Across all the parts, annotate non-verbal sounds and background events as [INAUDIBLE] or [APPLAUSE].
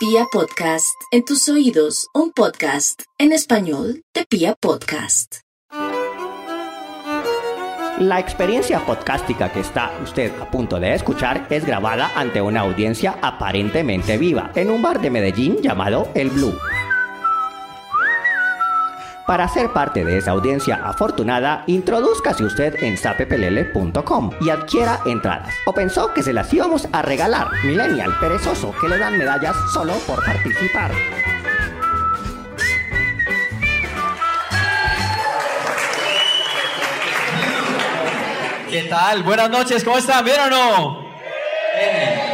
Pia Podcast, en tus oídos, un podcast en español de Pia Podcast. La experiencia podcástica que está usted a punto de escuchar es grabada ante una audiencia aparentemente viva en un bar de Medellín llamado El Blue. Para ser parte de esa audiencia afortunada, introduzcase usted en sapepelele.com y adquiera entradas. ¿O pensó que se las íbamos a regalar? Millennial perezoso que le dan medallas solo por participar. ¿Qué tal? Buenas noches, ¿cómo están? ¿Bien o no?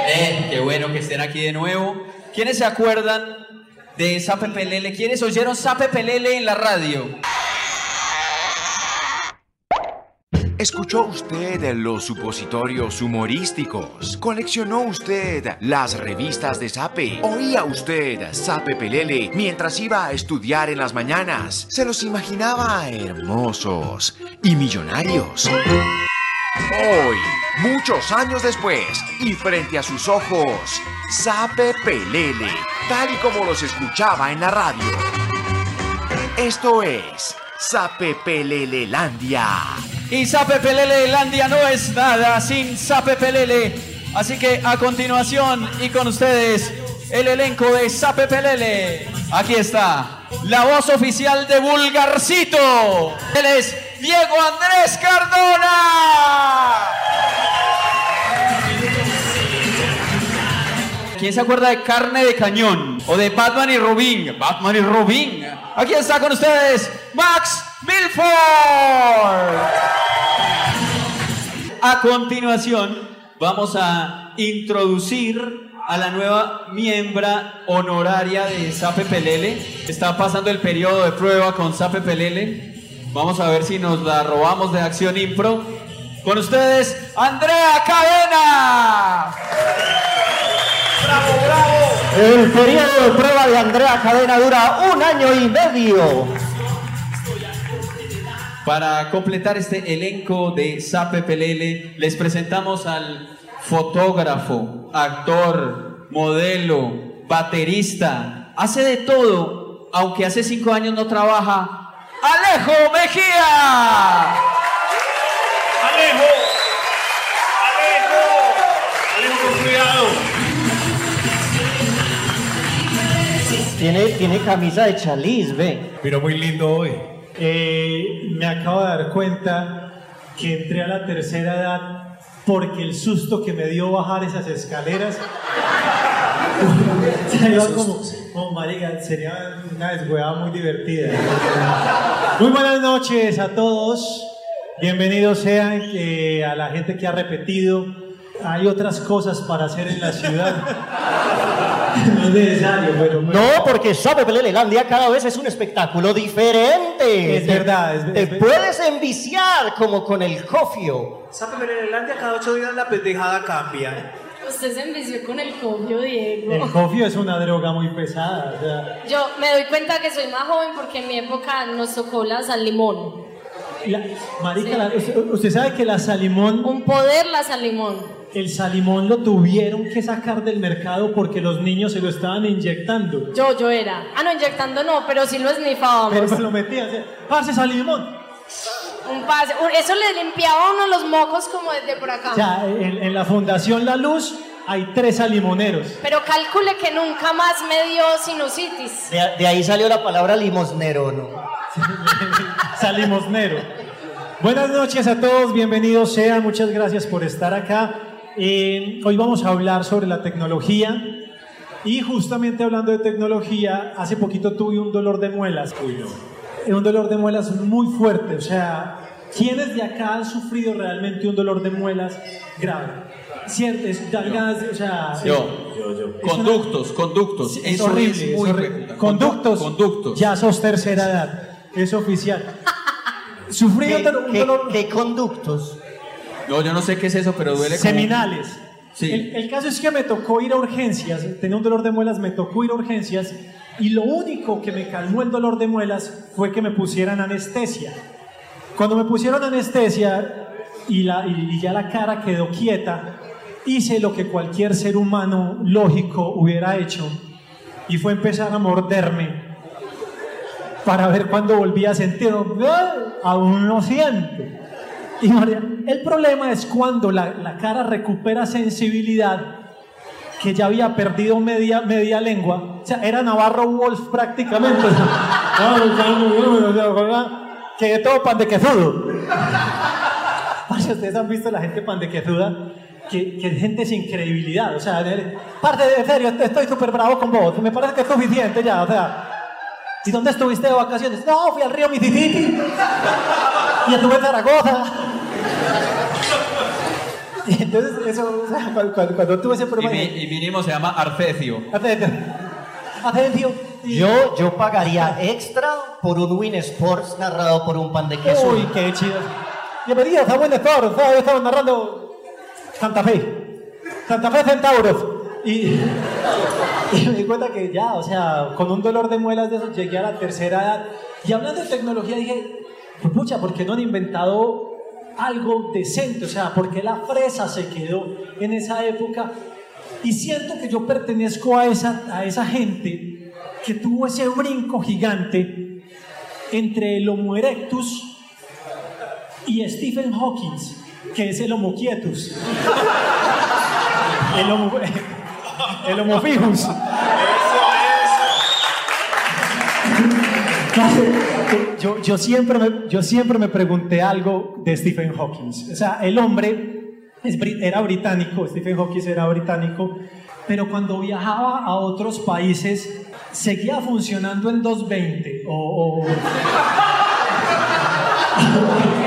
Bien, qué bueno que estén aquí de nuevo. ¿Quiénes se acuerdan de Sape Pelele? ¿Quiénes oyeron Sape Pelele en la radio? ¿Escuchó usted los supositorios humorísticos? ¿Coleccionó usted las revistas de Sape? ¿Oía usted Sape Pelele mientras iba a estudiar en las mañanas? ¿Se los imaginaba hermosos y millonarios? Hoy, muchos años después, y frente a sus ojos, Sape Pelele, tal y como los escuchaba en la radio. Esto es Sape Pelelelandia. Y Sape Pelele Landia no es nada sin Sape Pelele. Así que a continuación y con ustedes, el elenco de Sape Pelele. Aquí está, la voz oficial de Vulgarcito. Él es Diego Andrés Cardona. ¿Quién se acuerda de Carne de Cañón? O de Batman y Robin. Batman y Robin. Aquí está con ustedes Max Milford. A continuación, vamos a introducir a la nueva miembra honoraria de Sape Pelele. Está pasando el periodo de prueba con Sape Pelele. Vamos a ver si nos la robamos de Acción Impro. Con ustedes, Andrea Cadena. El periodo de prueba de Andrea Cadena dura un año y medio. Para completar este elenco de Sape Pelele, les presentamos al fotógrafo, actor, modelo, baterista. Hace de todo, aunque hace cinco años no trabaja. ¡Alejo Mejía! Tiene, tiene camisa de chaliz, ve. Pero muy lindo hoy. Eh, me acabo de dar cuenta que entré a la tercera edad porque el susto que me dio bajar esas escaleras. [LAUGHS] Como, como marica, sería una deshuevada muy divertida. Muy buenas noches a todos. Bienvenidos sean eh, a la gente que ha repetido. Hay otras cosas para hacer en la ciudad. [LAUGHS] No es necesario, pero. No, porque Sabe Pelelelandia cada vez es un espectáculo diferente. Es Te- verdad, es- Te es verdad. puedes enviciar como con el cofio. Sape Pelelelandia cada ocho días la pendejada cambia. Usted se envició con el cofio, Diego. El cofio es una droga muy pesada. o sea, Yo me doy cuenta que soy más joven porque en mi época nos tocó la sal limón. la- marica, la- usted, usted sabe que la salimón, Un poder la sal limón. El salimón lo tuvieron que sacar del mercado porque los niños se lo estaban inyectando. Yo, yo era. Ah, no, inyectando no, pero sí lo esnifábamos. Pero me lo sea, Parce salimón. Un pase. Eso le limpiaba a uno los mocos como desde por acá. O sea, en, en la Fundación La Luz hay tres salimoneros. Pero calcule que nunca más me dio sinusitis. De, de ahí salió la palabra limosnero, ¿no? [LAUGHS] Salimosnero. Buenas noches a todos, bienvenidos sean, muchas gracias por estar acá. Eh, hoy vamos a hablar sobre la tecnología y justamente hablando de tecnología, hace poquito tuve un dolor de muelas. Eh, Un dolor de muelas muy fuerte, o sea, ¿quiénes de acá han sufrido realmente un dolor de muelas grave? Cierto, es dalgadas, o sea, Yo. Es Conductos, conductos. es Eso horrible, es muy horrible. Conductos. Conductos. Ya sos tercera edad. Es oficial. [LAUGHS] Sufrí ¿Qué, un dolor- qué conductos? No, yo no sé qué es eso, pero duele como... seminales. Sí. El, el caso es que me tocó ir a urgencias. Tenía un dolor de muelas, me tocó ir a urgencias. Y lo único que me calmó el dolor de muelas fue que me pusieran anestesia. Cuando me pusieron anestesia y, la, y ya la cara quedó quieta, hice lo que cualquier ser humano lógico hubiera hecho y fue empezar a morderme para ver cuándo volvía a sentir. ¡Ah! Aún no siento. Y María, el problema es cuando la, la cara recupera sensibilidad que ya había perdido media, media lengua. O sea, era Navarro Wolf prácticamente. [LAUGHS] que todo pan de quesudo. Parce, ustedes han visto la gente pan de quesuda, que, que gente sin credibilidad. O sea, de- parte de serio, estoy súper bravo con vos. Me parece que es suficiente ya. O sea, ¿y dónde estuviste de vacaciones? No, fui al río Mississippi. Y estuve en Zaragoza. Y entonces, eso, o sea, cuando, cuando- cuando tuve ese Y, problema. y vinimos, se llama Arcecio. Atención. Yo, yo pagaría extra por un Win Sports narrado por un pan de queso. Uy, qué chido. Bienvenidos a Buen Sport. O sea, Hoy estamos narrando Santa Fe. Santa Fe Centauros. Y, y me di cuenta que ya, o sea, con un dolor de muelas de eso llegué a la tercera edad. Y hablando de tecnología dije, pucha, ¿por qué no han inventado algo decente? O sea, ¿por qué la fresa se quedó en esa época? Y siento que yo pertenezco a esa, a esa gente que tuvo ese brinco gigante entre el Homo erectus y Stephen Hawking, que es el Homo quietus. [LAUGHS] El Homo, [LAUGHS] el homo fijus. [LAUGHS] Yo, yo, siempre me, yo siempre me pregunté algo de Stephen Hawking. O sea, el hombre era británico, Stephen Hawking era británico, pero cuando viajaba a otros países seguía funcionando en 220 o, o- [LAUGHS]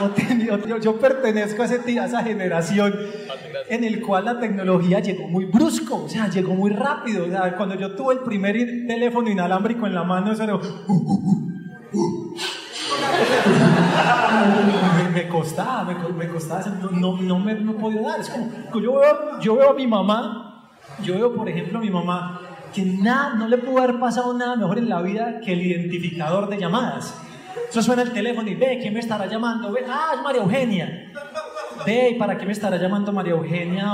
[LAUGHS] o yo, yo pertenezco a, ese a esa generación en el cual la tecnología llegó muy brusco, o sea, llegó muy rápido. O sea, cuando yo tuve el primer teléfono inalámbrico en la mano, eso era... [LAUGHS] me, me costaba, me, co- me costaba, no, no, no me no podía dar. Es como, yo veo, yo veo a mi mamá, yo veo, por ejemplo, a mi mamá, que nada, no le pudo haber pasado nada mejor en la vida que el identificador de llamadas. Eso suena el teléfono y ve, ¿quién me estará llamando? Ve, ah, es María Eugenia. Ve, ¿y para qué me estará llamando María Eugenia?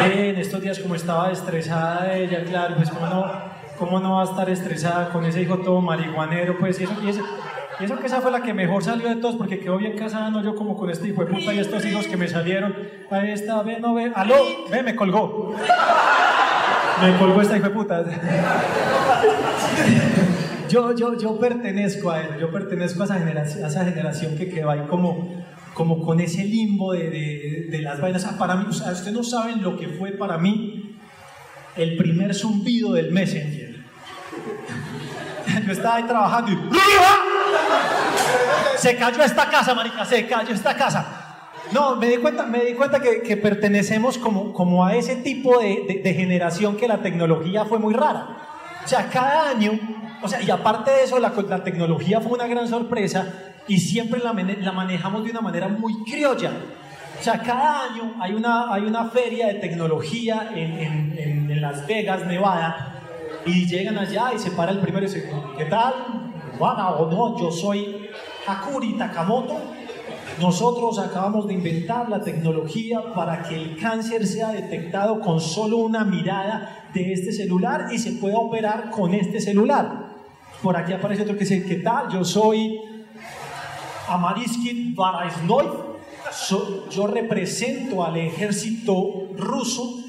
Ve, en estos días como estaba estresada ella, claro, pues cómo no, cómo no va a estar estresada con ese hijo todo marihuanero, pues y eso, y eso, y eso que esa fue la que mejor salió de todos, porque quedó bien casada, no yo como con este hijo de puta y estos hijos que me salieron. Ahí está, ve, no ve, aló, ve, me colgó. Me colgó esta hijo de puta. Yo, yo, yo pertenezco a él, yo pertenezco a esa generación, a esa generación que quedó ahí como, como con ese limbo de, de, las vainas. O para mí, o ustedes no saben lo que fue para mí el primer zumbido del Messenger. [LAUGHS] Yo estaba ahí trabajando y se cayó esta casa, marica, se cayó esta casa. No, me di cuenta, me di cuenta que, que pertenecemos como, como a ese tipo de, de- de generación que la tecnología fue muy rara. O sea, cada año, o sea, y aparte de eso, la, la tecnología fue una gran sorpresa y siempre la, la manejamos de una manera muy criolla. O sea, cada año hay una, hay una feria de tecnología en, en- en- en Las Vegas, Nevada, y llegan allá y se para el primero y dice, ¿qué tal? Bueno, o no, yo soy Hakuri Takamoto. Nosotros acabamos de inventar la tecnología para que el cáncer sea detectado con solo una mirada de este celular y se pueda operar con este celular. Por aquí aparece otro que dice, ¿qué tal? Yo soy Amariskit Baraisnoy. Yo represento al ejército ruso.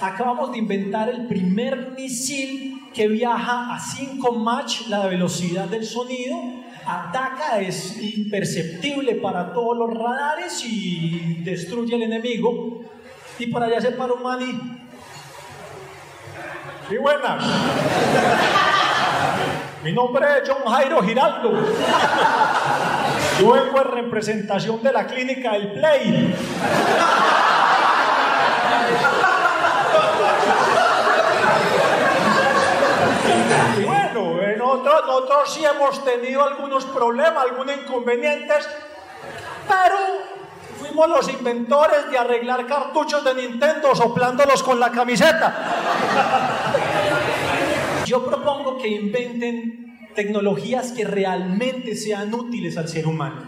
Acabamos de inventar el primer misil que viaja a 5 Mach la velocidad del sonido. Ataca, es imperceptible para todos los radares y destruye al enemigo. Y por allá se para un man y... Y buenas. Mi nombre es John Jairo Giraldo. Yo vengo en representación de la clínica del Play. Bueno, nosotros, nosotros sí hemos tenido algunos problemas, algunos inconvenientes, pero fuimos los inventores de arreglar cartuchos de Nintendo soplándolos con la camiseta. Yo propongo que inventen tecnologías que realmente sean útiles al ser humano,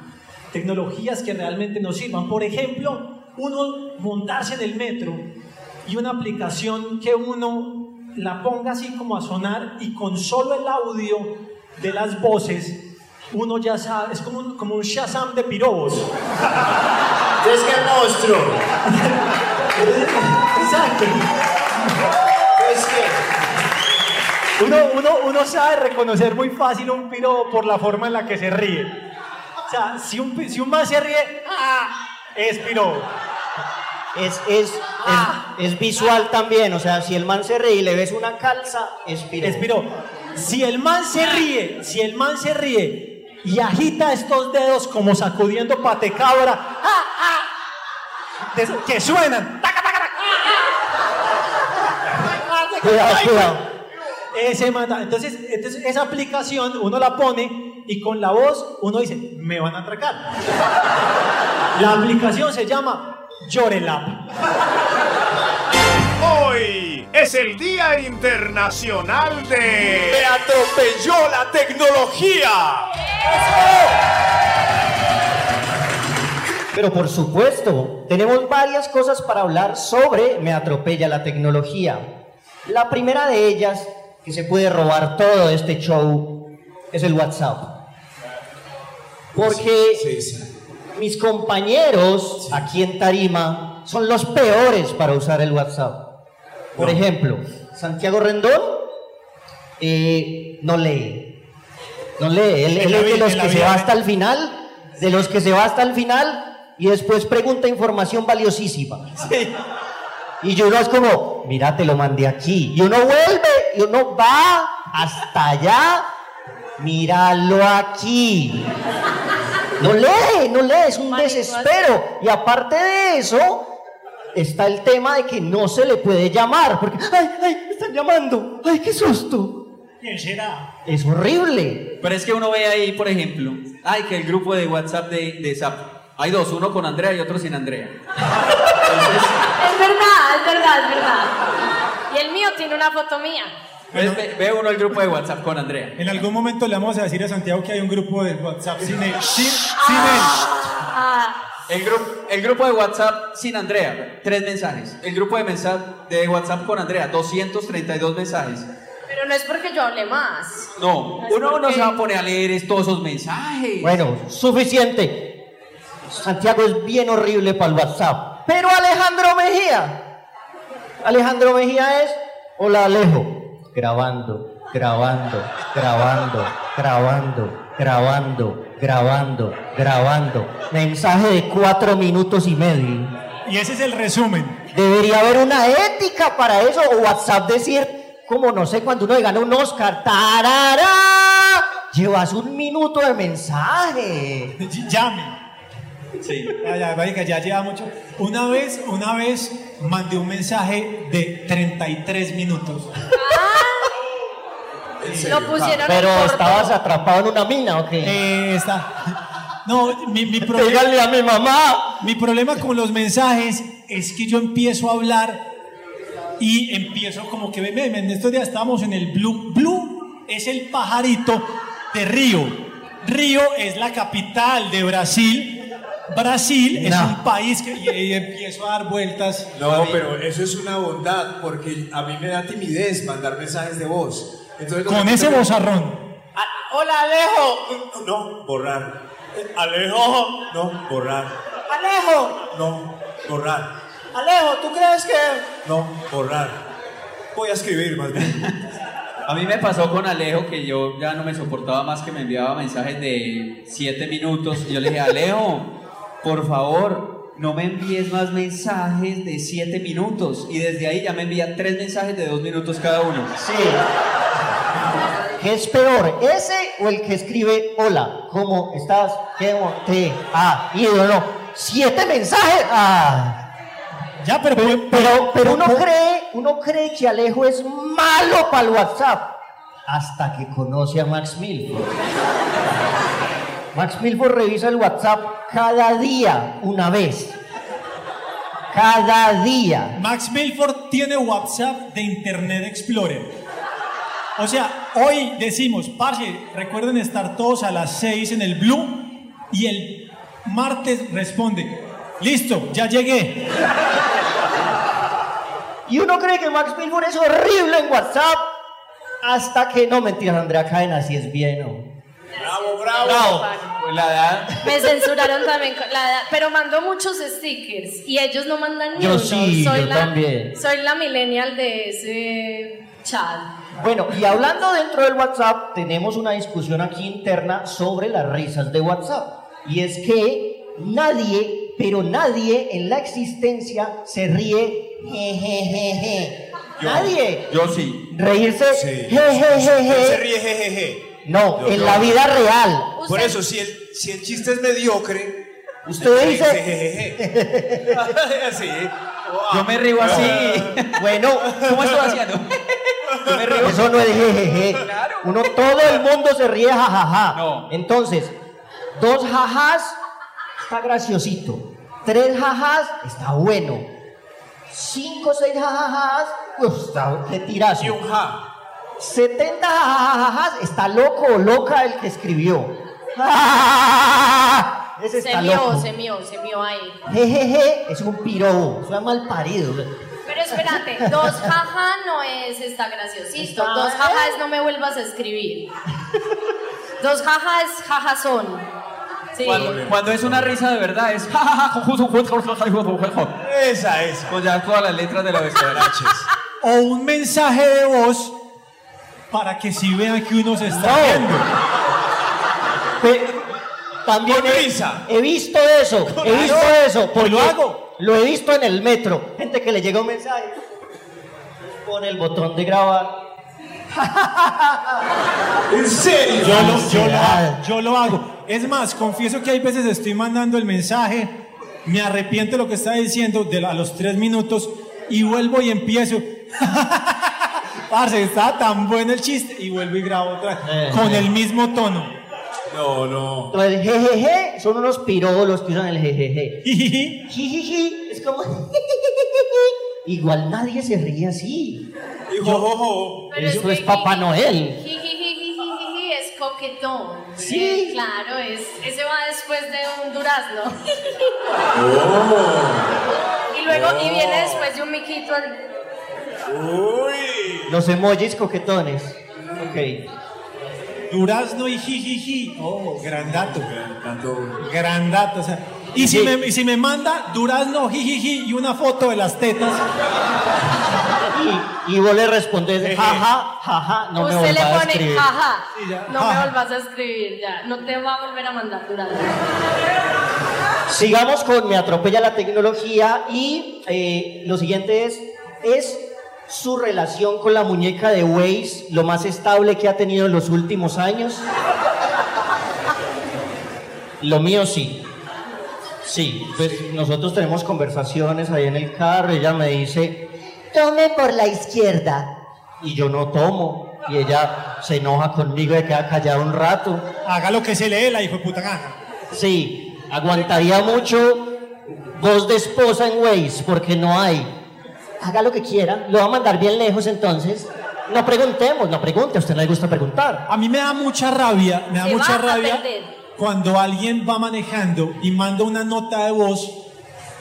tecnologías que realmente nos sirvan. Por ejemplo, uno montarse en el metro y una aplicación que uno la ponga así como a sonar y con solo el audio de las voces uno ya sabe, es como un, como un Shazam de pirobos. Es que monstruo. [LAUGHS] Exacto. Uno, uno, uno sabe reconocer muy fácil un piro por la forma en la que se ríe. O sea, si un, si un man se ríe, ¡ah! es piro. Es, es, es, es visual también, o sea, si el man se ríe y le ves una calza, es piro. Es piro. Si el man se ríe, si el man se ríe y agita estos dedos como sacudiendo patecabra, ¡ah, ah! que suenan. ¡taca, taca, taca! Cuidado, ¡Ay, cuidado. Ese mata. Entonces, entonces, esa aplicación uno la pone y con la voz uno dice, me van a atracar. [LAUGHS] La aplicación se llama Llorelab. Hoy es el Día Internacional de... ¡Me atropelló la tecnología! Pero por supuesto, tenemos varias cosas para hablar sobre Me atropella la tecnología. La primera de ellas, que se puede robar todo este show, es el WhatsApp. Porque Sí, sí. mis compañeros aquí en Tarima son los peores para usar el WhatsApp. Por ejemplo, Santiago Rendón eh, no lee. No lee. Él, es de los que se va hasta el final, de los que se va hasta el final y después pregunta información valiosísima. Y yo uno es como, mira, te lo mandé aquí. Y uno vuelve, y uno va hasta allá, míralo aquí. No lee, no lee, es un desespero. Y aparte de eso, está el tema de que no se le puede llamar, porque, ay, ay, me están llamando, ay, qué susto. ¿Quién será? Es horrible. Pero es que uno ve ahí, por ejemplo, ay, que el grupo de WhatsApp de, de Zap. Hay dos, uno con Andrea y otro sin Andrea. Es verdad, es verdad, es verdad. Y el mío tiene una foto mía. Ve, ve- ve uno el grupo de WhatsApp con Andrea. En algún momento le vamos a decir a Santiago que hay un grupo de WhatsApp sin él. Sin, sin él. Ah, El, gru- el grupo de WhatsApp sin Andrea, tres mensajes. El grupo de, mensa- de WhatsApp con Andrea, 232 mensajes. pero no es porque yo hable más. No, uno no se va a poner a leer todos esos mensajes. Bueno, suficiente. Santiago es bien horrible para el WhatsApp. Pero Alejandro Mejía. Alejandro Mejía es, hola Alejo. Grabando, grabando, grabando, grabando, grabando, grabando, grabando. Mensaje de cuatro minutos y medio. Y ese es el resumen. Debería haber una ética para eso. O WhatsApp decir, como no sé, cuando uno gana un Oscar, tarará, llevas un minuto de mensaje. [LAUGHS] Llame. Sí. Ya, ya, marica, ya lleva mucho. Una vez, una vez mandé un mensaje de 33 minutos. Lo pusieron Pero en corto. estabas atrapado en una mina, ¿ok? Eh, está. No, mi, mi problema. Díganle a mi mamá. Mi problema con los mensajes es que yo empiezo a hablar y empiezo como que, ven, en estos días estábamos en el Blue. Blue es el pajarito de Río. Río es la capital de Brasil. Brasil es No. un país que y, y empiezo a dar vueltas. No, pero eso es una bondad, porque a mí me da timidez mandar mensajes de voz. Entonces, Con ese bozarrón. Ah, Hola, Alejo. No, borrar. Alejo. No, borrar. Alejo. No, borrar. Alejo, ¿tú crees que...? No, borrar. Voy a escribir más bien. [LAUGHS] A mí me pasó con Alejo que yo ya no me soportaba más que me enviaba mensajes de 7 minutos. Y yo le dije, Alejo, por favor, no me envíes más mensajes de 7 minutos. Y desde ahí ya me envía 3 mensajes de 2 minutos cada uno. Sí. ¿Qué es peor, ese o el que escribe hola, ¿cómo estás? ¿Qué te ido? No. Siete mensajes. Ah. Ya, pero, Pero, pero uno cree, uno cree que Alejo es malo para el WhatsApp hasta que conoce a Max Milford. Max Milford revisa el WhatsApp cada día, una vez. Cada día. Max Milford tiene WhatsApp de Internet Explorer. O sea, hoy decimos, parce, recuerden estar todos a las 6 en el Blue y el martes responde, listo, ya llegué. Y uno cree que Max Milford es horrible en WhatsApp hasta que no mentiras, Andrea Cadena, si es bien. ¿no? Bravo, bravo. Pues la edad. Me censuraron también con la edad, pero mando muchos stickers y ellos no mandan ni Yo uno. sí, soy yo la, también. Soy la millennial de ese chat. Bueno, y hablando dentro del WhatsApp, tenemos una discusión aquí interna sobre las risas de WhatsApp. Y es que nadie, pero nadie en la existencia se ríe jejejeje. Nadie. Yo sí. Reírse Sí. jejejeje. Se ríe, jejeje. No, Yo en la vida real. Por eso, si el, si el chiste es mediocre, Usted dice, jejeje. [LAUGHS] Así. Yo me río así. [LAUGHS] bueno, ¿Cómo estoy haciendo? Yo me río. Eso no es jejeje. Uno, todo el mundo se ríe jajaja. No. Entonces, dos jajás está graciosito. Tres jajás está bueno. Cinco, seis jajajás, pues tirazo. Y un ja. 70 jajajás está loco o loca el que escribió. Ese se loco. se mió, se mió ahí. Jejeje es un pirobo, es mal parido. Pero espérate, dos jaja no es está graciosito. Está- Dos jaja es no me vuelvas a escribir. Dos jaja es jajazón. Sí. Cuando, cuando es una risa de verdad es. Esa, esa. Con ya todas las letras de la vecindad. O un mensaje de voz para que sí vean que uno se está viendo. Pe- También Con he, risa. he visto eso, he visto eso, porque lo hago. lo he visto en el metro. Gente que le llega un mensaje, pone el botón de grabar. [LAUGHS] ¿En serio? Yo lo, yo, lo, Ansiedad. yo lo hago. Es más, confieso que hay veces estoy mandando el mensaje, me arrepiento de lo que estaba diciendo de a los tres minutos y vuelvo y empiezo. [LAUGHS] Parce, estaba tan bueno el chiste y vuelvo y grabo otra Eh. con el mismo tono. No, no. Entonces, jejeje, son unos pirolos que usan el jejeje. Jijiji. Es como... [LAUGHS] Igual nadie se ríe así. Y. Pero Eso es Papá Noel. Coquetón. Sí. Eh, claro, es, ese va después de un durazno. Oh. Y luego, y viene después de un miquito. al- Uy. Los emojis coquetones. Ok. Durazno y jijiji. Oh, gran dato. Tanto. Gran dato. o sea, y, si Sí. me, y si me manda durazno, jijiji y una foto de las tetas, Y, y vos le respondes, jaja, jaja, no me Usted le volvás a pone escribir. jaja. Sí, ya. No Jaja. me volvás a escribir ya. No te va a volver a mandar durazno. Sigamos con Me atropella la tecnología y eh, lo siguiente es, ¿es su relación con la muñeca de Waze lo más estable que ha tenido en los últimos años? Lo mío sí. Sí, pues nosotros tenemos conversaciones ahí en el carro, ella me dice, tome por la izquierda. Y yo no tomo. Y ella se enoja conmigo y queda callada un rato. haga lo que se lee la hijo de puta gana. Sí, aguantaría mucho voz de esposa en Waze, porque no hay. Haga lo que quiera, lo va a mandar bien lejos entonces. No preguntemos, no pregunte, a usted no le gusta preguntar. A mí me da mucha rabia, me da Se mucha va a rabia perder. Cuando alguien va manejando y manda una nota de voz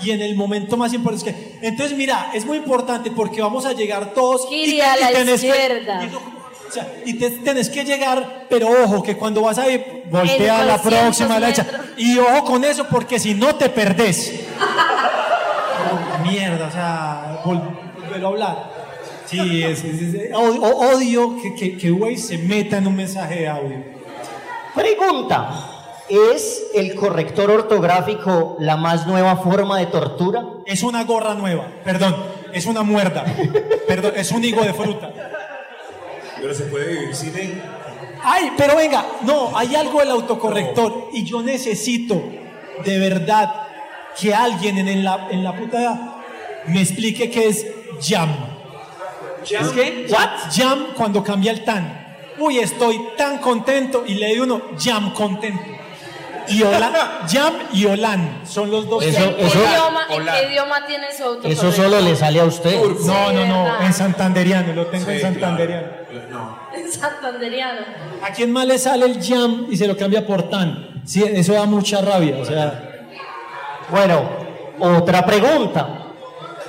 y en el momento más importante es que, entonces mira, es muy importante porque vamos a llegar todos Gire a la tenés que- izquierda. y, no- o sea, y te, tenés que llegar, pero ojo, que cuando vas a ir, voltea a la 200 próxima derecha. Y ojo con eso porque si no te perdés. Oh, mierda, o sea, vol- volverlo a hablar. Sí, es, es- es- odio, odio que, que, que Waze se meta en un mensaje de audio. Pregunta, ¿es el corrector ortográfico la más nueva forma de tortura? Es una gorra nueva, perdón, es una muerda, perdón, es un higo de fruta. Pero se puede vivir sin él. Ay, pero venga, no, hay algo del autocorrector y yo necesito de verdad que alguien en, la, en la puta me explique qué es jam. ¿Es que? What? Jam cuando cambia el tan. Uy, estoy tan contento y le di uno jam contento. Y Olan, jam y Olan son los dos. Eso- ¿En qué, eso- idioma, ¿En Hola. qué idioma tiene su autocorrector? Eso solo le sale a usted. No, no, no, verdad. en santanderiano, lo tengo en santanderiano. claro. No. En santanderiano. ¿A quién más le sale el jam y se lo cambia por tan? Sí, eso da mucha rabia, o sea. Bueno, otra pregunta.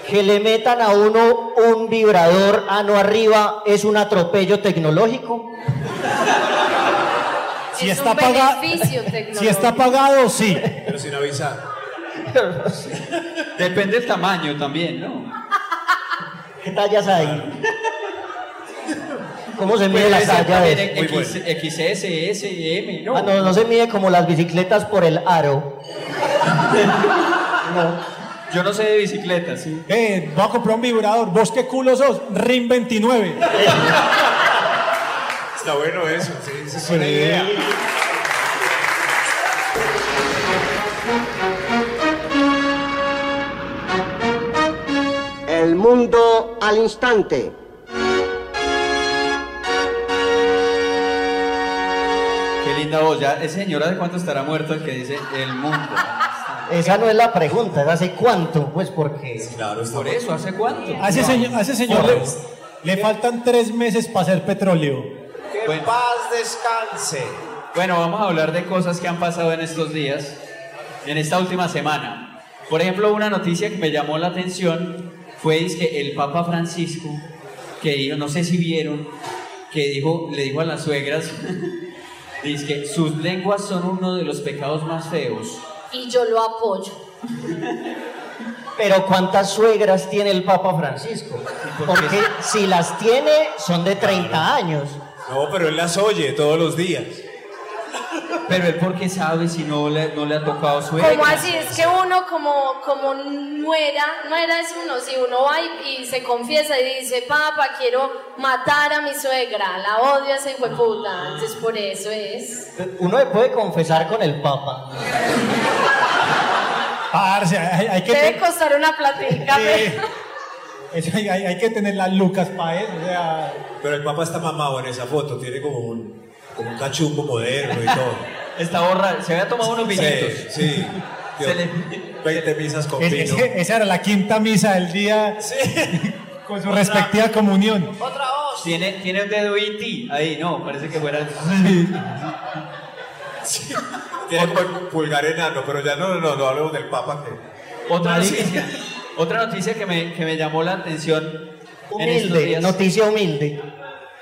que le metan a uno un vibrador ano arriba es un atropello tecnológico. Si es está un paga-. Si está pagado, sí. Pero sin avisar. [LAUGHS] Depende del tamaño también, ¿no? ¿Qué tallas hay? ¿Cómo se mide Puede la ser talla de? X- XS, S, M, ¿no? Ah, no, no se mide como las bicicletas por el aro. [LAUGHS] Yo no sé de bicicletas, sí. Eh, voy a comprar un vibrador. ¿Vos qué culo sos? RIM 29. [LAUGHS] Está bueno eso, sí, esa es buena idea. El mundo al instante. Qué linda voz. Ya, ese señor hace cuánto estará muerto el que dice el mundo. Esa no es la pregunta, es hace cuánto, pues porque. Claro, Por eso, ¿hace cuánto? A ese señor, señor le, le faltan tres meses para hacer petróleo. Que Bueno. paz descanse. Bueno, vamos a hablar de cosas que han pasado en estos días, en esta última semana. Por ejemplo, una noticia que me llamó la atención fue es que el Papa Francisco, que dijo, no sé si vieron, que dijo, le dijo a las suegras, [LAUGHS] dice que sus lenguas son uno de los pecados más feos. Y yo lo apoyo. Pero ¿cuántas suegras tiene el Papa Francisco? Porque si las tiene, son de 30 años. No, pero él las oye todos los días. Pero él porque sabe si no le, no le ha tocado suegra. ¿Cómo así? Es que uno como, como nuera, nuera es uno, si uno va y, y se confiesa y dice, papá, quiero matar a mi suegra, la odio a esa hijueputa, entonces por eso es. Uno se puede confesar con el Papa. Parce, hay, hay que, Debe costar una platica, Sí. pero- eso hay, hay- hay que tener las lucas para eso. O sea, Pero el papá está mamado en esa foto, tiene como un, como un cachumbo moderno y todo. [LAUGHS] Está borra, se había tomado unos vinitos. Sí, sí. [LAUGHS] Se le- [LAUGHS] 20 misas con es- vino. ese- esa era la quinta misa del día con su respectiva comunión. Tiene, tiene un dedo IT ahí, no, parece que fuera. Tiene como el pulgar enano, pero ya no, no, no, no hablemos del papa que... Otra noticia, otra noticia que me, que me llamó la atención Humilde, días. noticia humilde.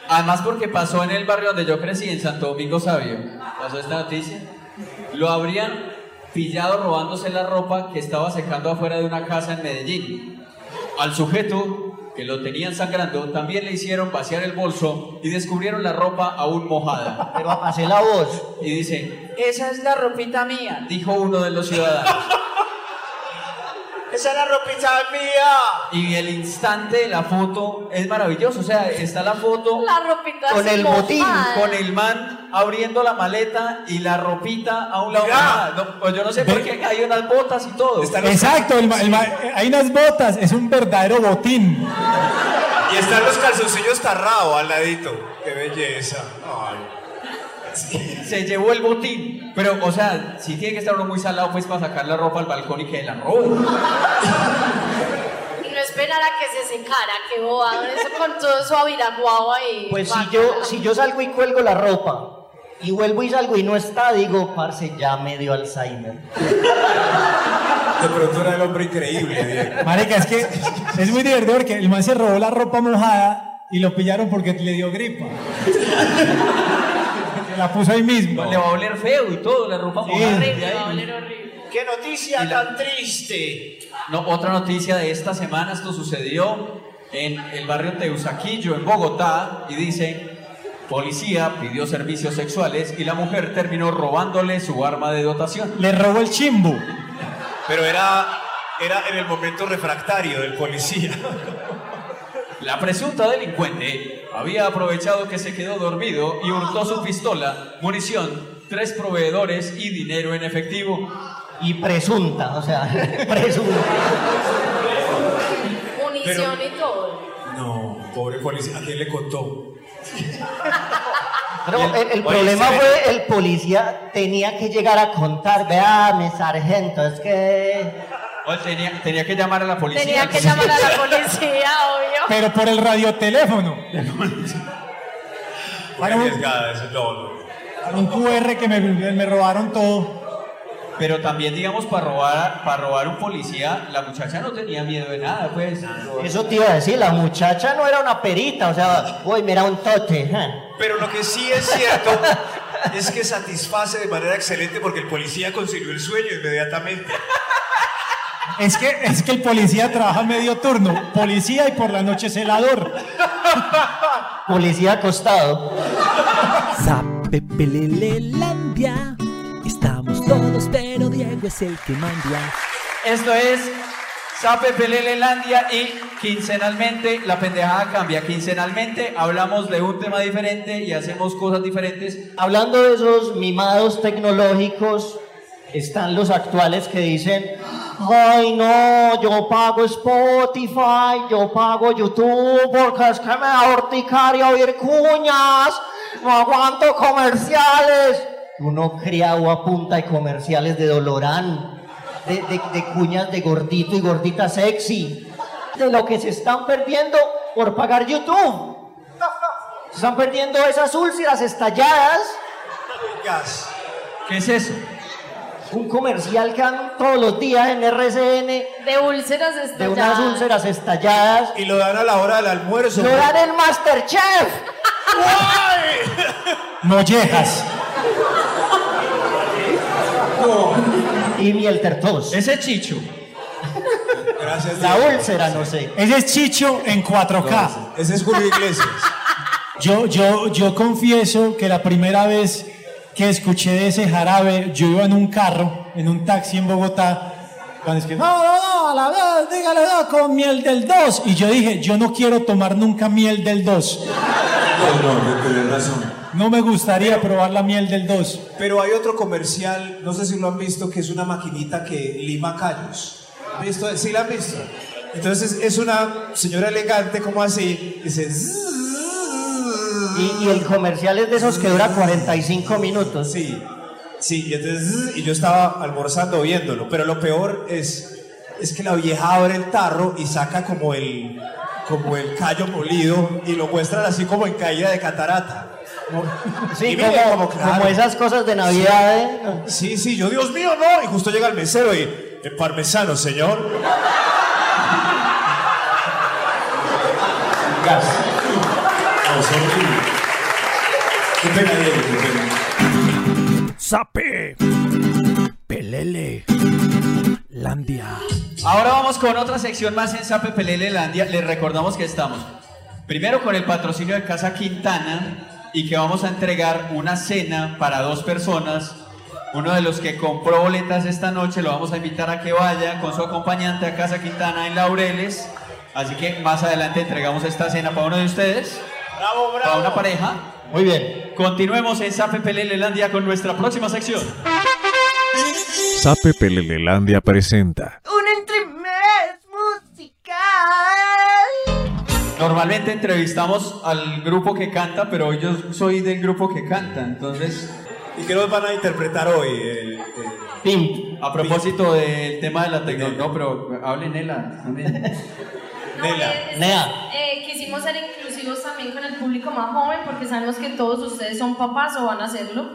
Además porque pasó en el barrio donde yo crecí, en Santo Domingo Sabio. Pasó esta noticia. Lo habrían pillado robándose la ropa que estaba secando afuera de una casa en Medellín. Al sujeto que lo tenían sangrando también le hicieron vaciar el bolso y descubrieron la ropa aún mojada. Pero hace la voz. Y dice, esa es la ropita mía, dijo uno de los ciudadanos. ¡Esa es la ropita mía! Y el instante de la foto es maravilloso. O sea, está la foto La ropita Con el botín, con el man abriendo la maleta y la ropita a un lado. No, pues yo no sé por qué hay unas botas y todo. Están los- Exacto, el ma- el ma- hay unas botas, es un verdadero botín. Y están los calzoncillos tarrados al ladito. ¡Qué belleza! Ay. [LAUGHS] Se llevó el botín. Pero, o sea, si tiene que estar uno muy salado, pues para sacar la ropa al balcón y que la robe. [LAUGHS] Y no esperar a que se secara, que bobado, eso con todo su aviraguado ahí. Pues si yo, si yo salgo y cuelgo la ropa y vuelvo y salgo y no está, digo, parce, ya me dio Alzheimer. [LAUGHS] De pronto era el hombre increíble, Diego. Marica, es que es muy divertido porque el man se robó la ropa mojada y lo pillaron porque le dio gripa. La puso ahí mismo. Le va a oler feo y todo, la ropa mojada. Horrible, ahí. va a oler horrible. ¡Qué noticia tan triste! No, otra noticia de esta semana, esto sucedió en el barrio Teusaquillo, en Bogotá, y dice, policía pidió servicios sexuales y la mujer terminó robándole su arma de dotación. Le robó el chimbo. Pero era, era en el momento refractario del policía. [LAUGHS] La presunta delincuente había aprovechado que se quedó dormido y hurtó su pistola, munición, tres proveedores y dinero en efectivo. Y presunta, o sea, [LAUGHS] presunta. Munición y todo. No, pobre policía. ¿A quién le contó? [LAUGHS] Pero el, problema fue el policía tenía que llegar a contar, vea, mi sargento, es que Oye, tenía, tenía que llamar a la policía. Tenía que llamar a la policía, obvio. Pero por el radioteléfono. Para un, para un QR que me, me robaron todo. Pero también, digamos, para robar, para robar un policía, la muchacha no tenía miedo de nada, pues. Eso te iba a decir, la muchacha no era una perita, o sea, uy, mira un tote. ¿eh? Pero lo que sí es cierto es que satisface de manera excelente porque el policía consiguió el sueño inmediatamente. Es que, es que el policía trabaja medio turno, policía y por la noche celador. Policía acostado. Sapepelelelandia. Estamos todos, pero Diego es el que manda. Esto es Sape Pelelelandia y quincenalmente la pendejada cambia. Quincenalmente hablamos de un tema diferente y hacemos cosas diferentes. Hablando de esos mimados tecnológicos, están los actuales que dicen, ay no, yo pago Spotify, yo pago YouTube, porque es que me da horticaria oír cuñas, no aguanto comerciales. Uno criado a punta de comerciales de Dolorán, de, de- cuñas de gordito y gordita sexy, de lo que se están perdiendo por pagar YouTube. Se están perdiendo esas úlceras estalladas. ¿Qué es eso? Un comercial que dan todos los días en RCN De úlceras de estalladas. unas úlceras estalladas. Y lo dan a la hora del almuerzo. Lo dan en Masterchef. Mollejas. Y miel tertos. Ese chicho. Gracias. La úlcera, no sé. Ese es Chicho en 4K. Ese es Julio Iglesias. Yo, yo, yo confieso que la primera vez que escuché de ese jarabe, yo iba en un carro, en un taxi en Bogotá, cuando es que, no, no, no, a la vez, dígale no, con miel del 2. Y yo dije, yo no quiero tomar nunca miel del 2. No, no, razón. No me gustaría probar la miel del 2. Pero hay otro comercial, no sé si lo han visto, que es una maquinita que lima callos. ¿Visto? ¿Sí la han visto? Entonces es una señora elegante como así, dice... "Zzzz". Y, y el comercial es de esos que dura 45 minutos. Sí, sí, y, entonces, y yo estaba almorzando viéndolo, pero lo peor es, es que la vieja abre el tarro y saca como el, como el callo molido y lo muestran así como en caída de catarata. Sí, mire, como, claro. como esas cosas de Navidad. ¿eh? Sí, sí, yo, Dios mío, no. Y justo llega el mesero y, el parmesano, señor. Gas. Sape. Pelele. Landia. Ahora vamos con otra sección más en Sape Pelelelandia. Les recordamos que estamos primero con el patrocinio de Casa Quintana y que vamos a entregar una cena para dos personas. Uno de los que compró boletas esta noche lo vamos a invitar a que vaya con su acompañante a Casa Quintana en Laureles. Así que más adelante entregamos esta cena para uno de ustedes. Bravo, Para una pareja. Muy bien. Continuemos en Sape Pelelelandia con nuestra próxima sección. Sape Pelelelandia presenta. Un entremés musical. Normalmente entrevistamos al grupo que canta, pero hoy yo soy del grupo que canta, entonces... ¿Y qué nos van a interpretar hoy? El- el- Pimp. A propósito del tema de la tecnología, no, pero hable Nela también. [LAUGHS] No, Nela. eh, quisimos ser inclusivos también con el público más joven porque sabemos que todos ustedes son papás o van a serlo.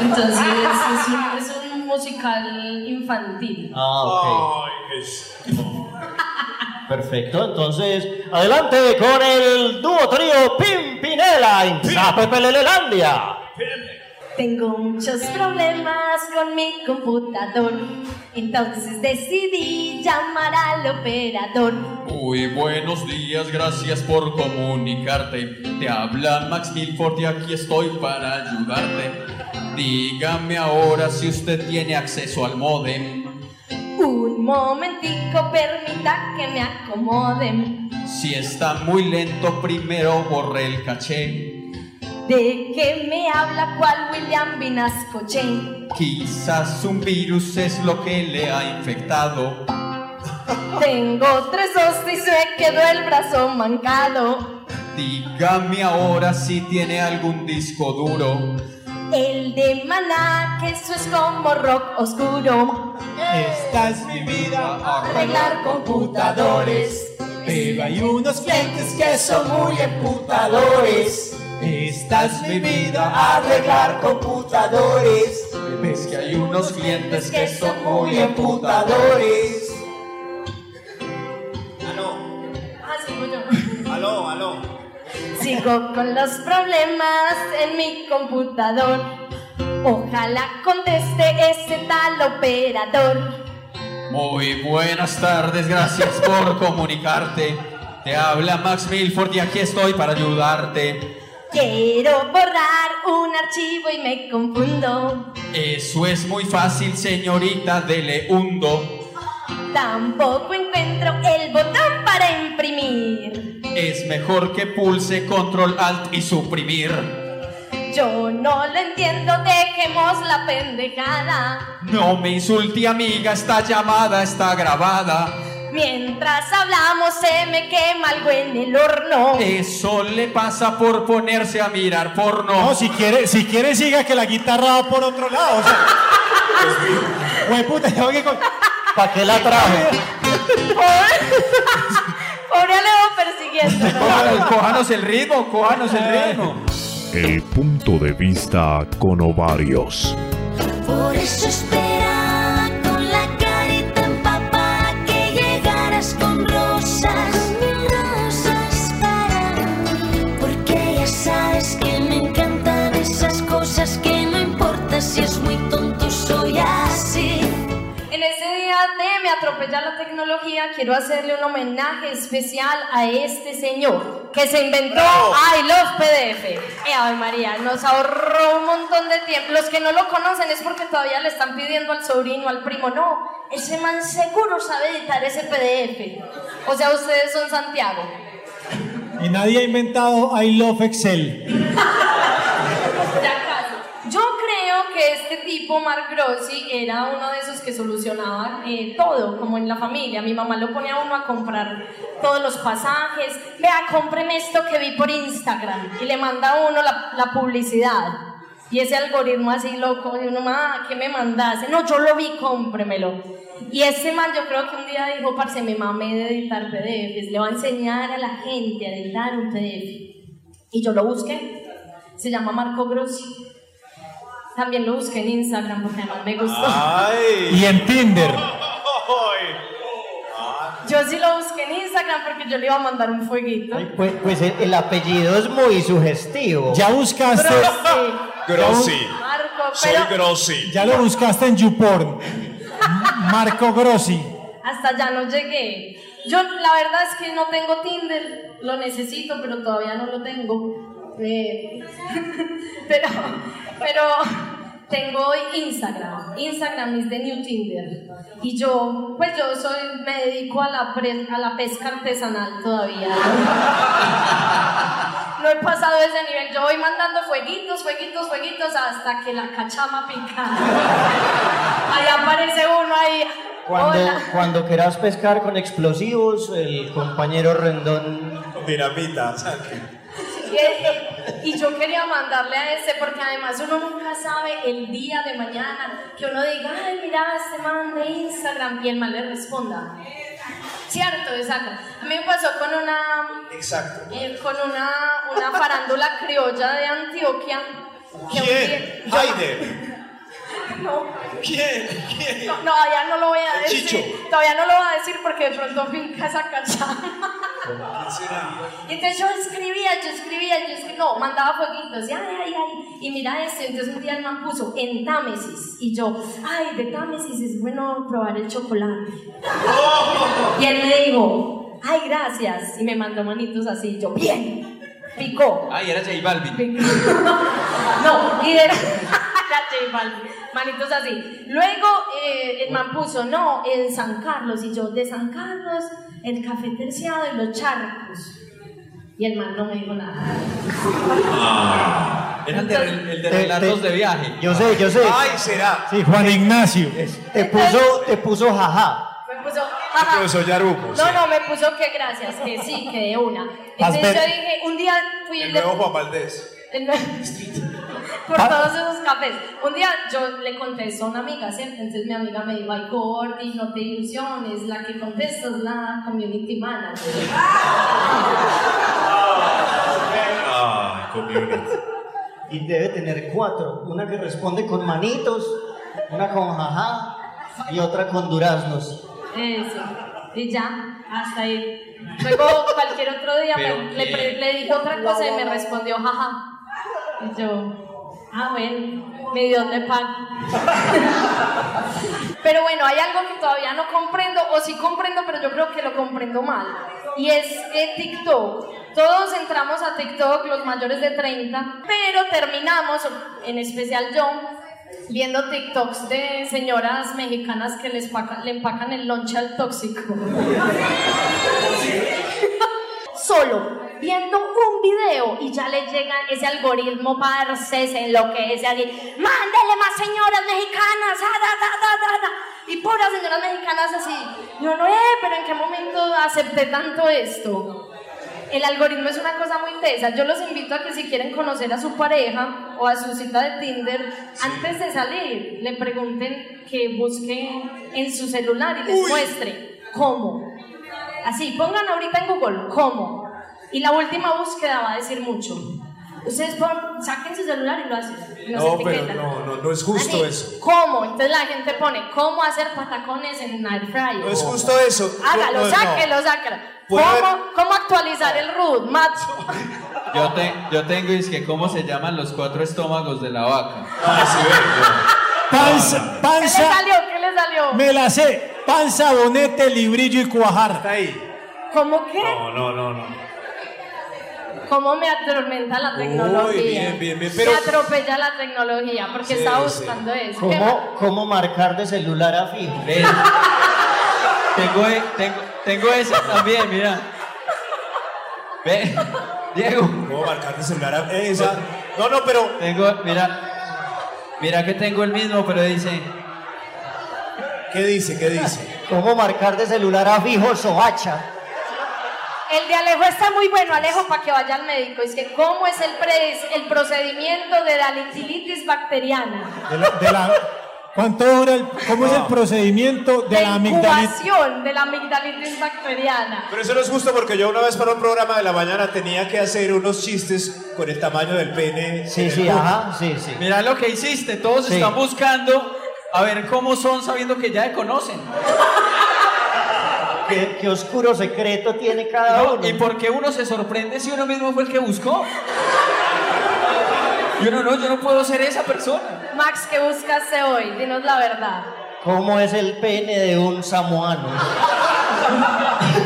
Entonces es un, es un musical infantil. Ah, ok. Perfecto. Entonces, adelante con el dúo trío Pimpinela en Zape Pelelelandia. Tengo muchos problemas con mi computador, entonces decidí llamar al operador. Muy buenos días, gracias por comunicarte. Te habla Max Milford y aquí estoy para ayudarte. Dígame ahora si usted tiene acceso al modem. Un momentico, permita que me acomoden. Si está muy lento, primero borre el caché. ¿De qué me habla cual William Vinascoche? Quizás un virus es lo que le ha infectado. Tengo tres dosis y se me quedó el brazo mancado. Dígame ahora si tiene algún disco duro. El de maná, que eso es como rock oscuro. Esta es mi vida. Arreglar computadores. Pero hay unos clientes que son muy emputadores. Esta es mi vida. Arreglar computadores. Ves que hay unos clientes que son muy emputadores. Ah, sigo yo. [LAUGHS] Aló, aló. Sigo con los problemas en mi computador. Ojalá conteste ese tal operador. Muy buenas tardes, gracias por [LAUGHS] comunicarte. Te habla Max Milford y aquí estoy para ayudarte. Quiero borrar un archivo y me confundo. Eso es muy fácil, señorita, dele hundo. Tampoco encuentro el botón para imprimir. Es mejor que pulse control alt y suprimir. Yo no lo entiendo, dejemos la pendejada. No me insulte, amiga, esta llamada está grabada. Mientras hablamos se me quema algo en el horno. Eso le pasa por ponerse a mirar porno. No, si quiere, si quiere siga que la guitarra va por otro lado. O sea, güey, puta, ya que con... ¿Para qué la traje? Pobre Alejo persiguiendo. Cójanos, cójanos el ritmo, cójanos el ritmo. El punto de vista con ovarios. Por eso esperaba si es muy tonto, soy así. En ese día de Me atropella la tecnología, quiero hacerle un homenaje especial a este señor que se inventó I Love PDF. Eh, Ave María, nos ahorró un montón de tiempo. Los que no lo conocen es porque todavía le están pidiendo al sobrino, al primo. No, ese man seguro sabe editar ese PDF. O sea, ustedes son Santiago. Y nadie ha inventado I Love Excel. [LAUGHS] Ya que este tipo, Mark Grossi, era uno de esos que solucionaba eh, todo, como en la familia. Mi mamá lo ponía a uno a comprar todos los pasajes. Vea, cómpreme esto que vi por Instagram. Y le manda a uno la, la publicidad. Y ese algoritmo así loco, y uno, ah, ¿qué me mandaste? No, yo lo vi, cómpremelo. Y ese man, yo creo que un día dijo, parce, me mamé de editar PDFs, le va a enseñar a la gente a editar un PDF. Y yo lo busqué, se llama Marco Grossi. También lo busqué en Instagram porque además me gustó. Y en Tinder. Yo sí lo busqué en Instagram porque yo le iba a mandar un fueguito. Pues, pues el, el apellido es muy sugestivo. Ya buscaste. Grossi. Marco, Soy pero Grossi. Ya lo buscaste en YouPorn. Marco Grossi. hasta allá no llegué. Yo la verdad es que no tengo Tinder, lo necesito, pero todavía no lo tengo. Eh, [LAUGHS] pero, pero [LAUGHS] tengo Instagram. Instagram es de New Tinder. Y yo, pues yo soy, me dedico a la, pre- a la pesca artesanal todavía. No he pasado ese nivel. Yo voy mandando fueguitos, fueguitos, fueguitos hasta que la cachama pica. Ahí aparece uno ahí. Cuando, Hola. cuando quieras pescar con explosivos, el compañero Rendón. Dinamita. Y, y yo quería mandarle a ese porque además uno nunca sabe el día de mañana que uno diga, ay, mira, este man de Instagram y el man le responda. Cierto, exacto. A mí me pasó con una, Exacto. eh, con una, una farándula criolla de Antioquia. ¿Quién? Hayder. [LAUGHS] No. ¿Quién? ¿Quién? No, no, todavía no lo voy a decir. Chicho. Todavía no lo voy a decir porque de pronto finca esa cachama. Y entonces yo escribía, yo escribía, yo escribía, no, mandaba fueguitos, y ay, ay, ay, y mira esto, entonces un día el man puso en Támesis, y yo, ay, de Támesis es bueno probar el chocolate. Y él me dijo, ay, gracias, y me mandó manitos así, y yo, bien, picó. Ay, era J Balvin. [LAUGHS] No, y era, manitos así. Luego eh, el man puso, no, en San Carlos, y yo, de San Carlos, el café terciado y los charcos. Y el man no me dijo nada. Era el de, el de Te- relatos te- de viaje. Yo sé, yo sé. Ay, será. Sí, Juan Ignacio. Te puso, te puso jaja. Me puso, jaja. Profesor Yarumo. No, no, me puso que gracias, que sí, que de una. Entonces yo dije, un día fui El de- nuevo Juan Valdés. el nue- [LAUGHS] por todos esos cafés. Un día yo le contesté a una amiga, ¿cierto? Entonces mi amiga me dijo, ay, Gordy, no te ilusiones, la que contesta es la community manager. Ah, community. y debe tener cuatro. Una que responde con manitos, una con jajá y otra con duraznos. Eso. Y ya, hasta ahí. Luego cualquier otro día me- le, le dije otra cosa y me respondió jaja. Y yo, ah, bueno, me dio de pan. Pero bueno, hay algo que todavía no comprendo, o sí comprendo, pero yo creo que lo comprendo mal. Y es eh, TikTok. Todos entramos a TikTok, los mayores de 30, pero terminamos, en especial yo, viendo TikToks de señoras mexicanas que les le empacan el lonche al tóxico. [LAUGHS] Solo viendo un video y ya le llega ese algoritmo, parce, se enloquece así. Mándale más señoras mexicanas, ah, da, da, da, da, da". Y puras señoras mexicanas así. Yo no, eh, pero ¿en qué momento acepté tanto esto? El algoritmo es una cosa muy tesa. Yo los invito a que si quieren conocer a su pareja o a su cita de Tinder, antes de salir, le pregunten que busquen en su celular y les muestre cómo. Así, pongan ahorita en Google cómo. Y la última búsqueda va a decir mucho. Ustedes pon- saquen su celular y lo hacen. No, pero no, no, no es justo Así, eso. ¿Cómo? Entonces la gente pone, ¿cómo hacer patacones en air fryer? No es justo eso. Hágalo, No, no, sáquelo, sáquelo. ¿Cómo, ¿Cómo actualizar el root, Matt? Yo, te- yo tengo, es que, ¿cómo se llaman los cuatro estómagos de la vaca? Panza, ¿Qué le panza, salió? ¿Qué le salió? me la sé. Panza, bonete, librillo y cuajar. Está ahí. ¿Cómo qué? No, no, no, no. ¿Cómo me atormenta la tecnología? bien, bien, bien, pero- Me atropella la tecnología porque Sí, estaba sí. buscando eso. ¿Cómo, ¿Cómo marcar de celular a fijo? Ven. Tengo, e- tengo, tengo ese también, mira. Ve, Diego. ¿Cómo marcar de celular a esa? No, no, pero. Tengo, mira. Mira que tengo el mismo, pero dice. ¿Qué dice? ¿Qué dice? ¿Cómo marcar de celular a fijo sohacha? El de Alejo está muy bueno, Alejo, para que vaya al médico. Es que, ¿cómo es el, pre- el procedimiento de la litilitis bacteriana? De la- de la- ¿Cuánto dura el, cómo es el procedimiento de, De la amigdalitis? de la amigdalitis bacteriana. Pero eso no es justo porque yo una vez para un programa de la mañana tenía que hacer unos chistes con el tamaño del pene. Sí, sí, ajá, sí, sí. Mira lo que hiciste. Todos Sí. están buscando a ver cómo son sabiendo que ya te conocen. ¿Qué, qué oscuro secreto tiene cada No, uno? ¿Y por qué uno se sorprende si uno mismo fue el que buscó? Y uno no, yo no puedo ser esa persona. Max, ¿qué buscaste hoy? Dinos la verdad. ¿Cómo es el pene de un samoano?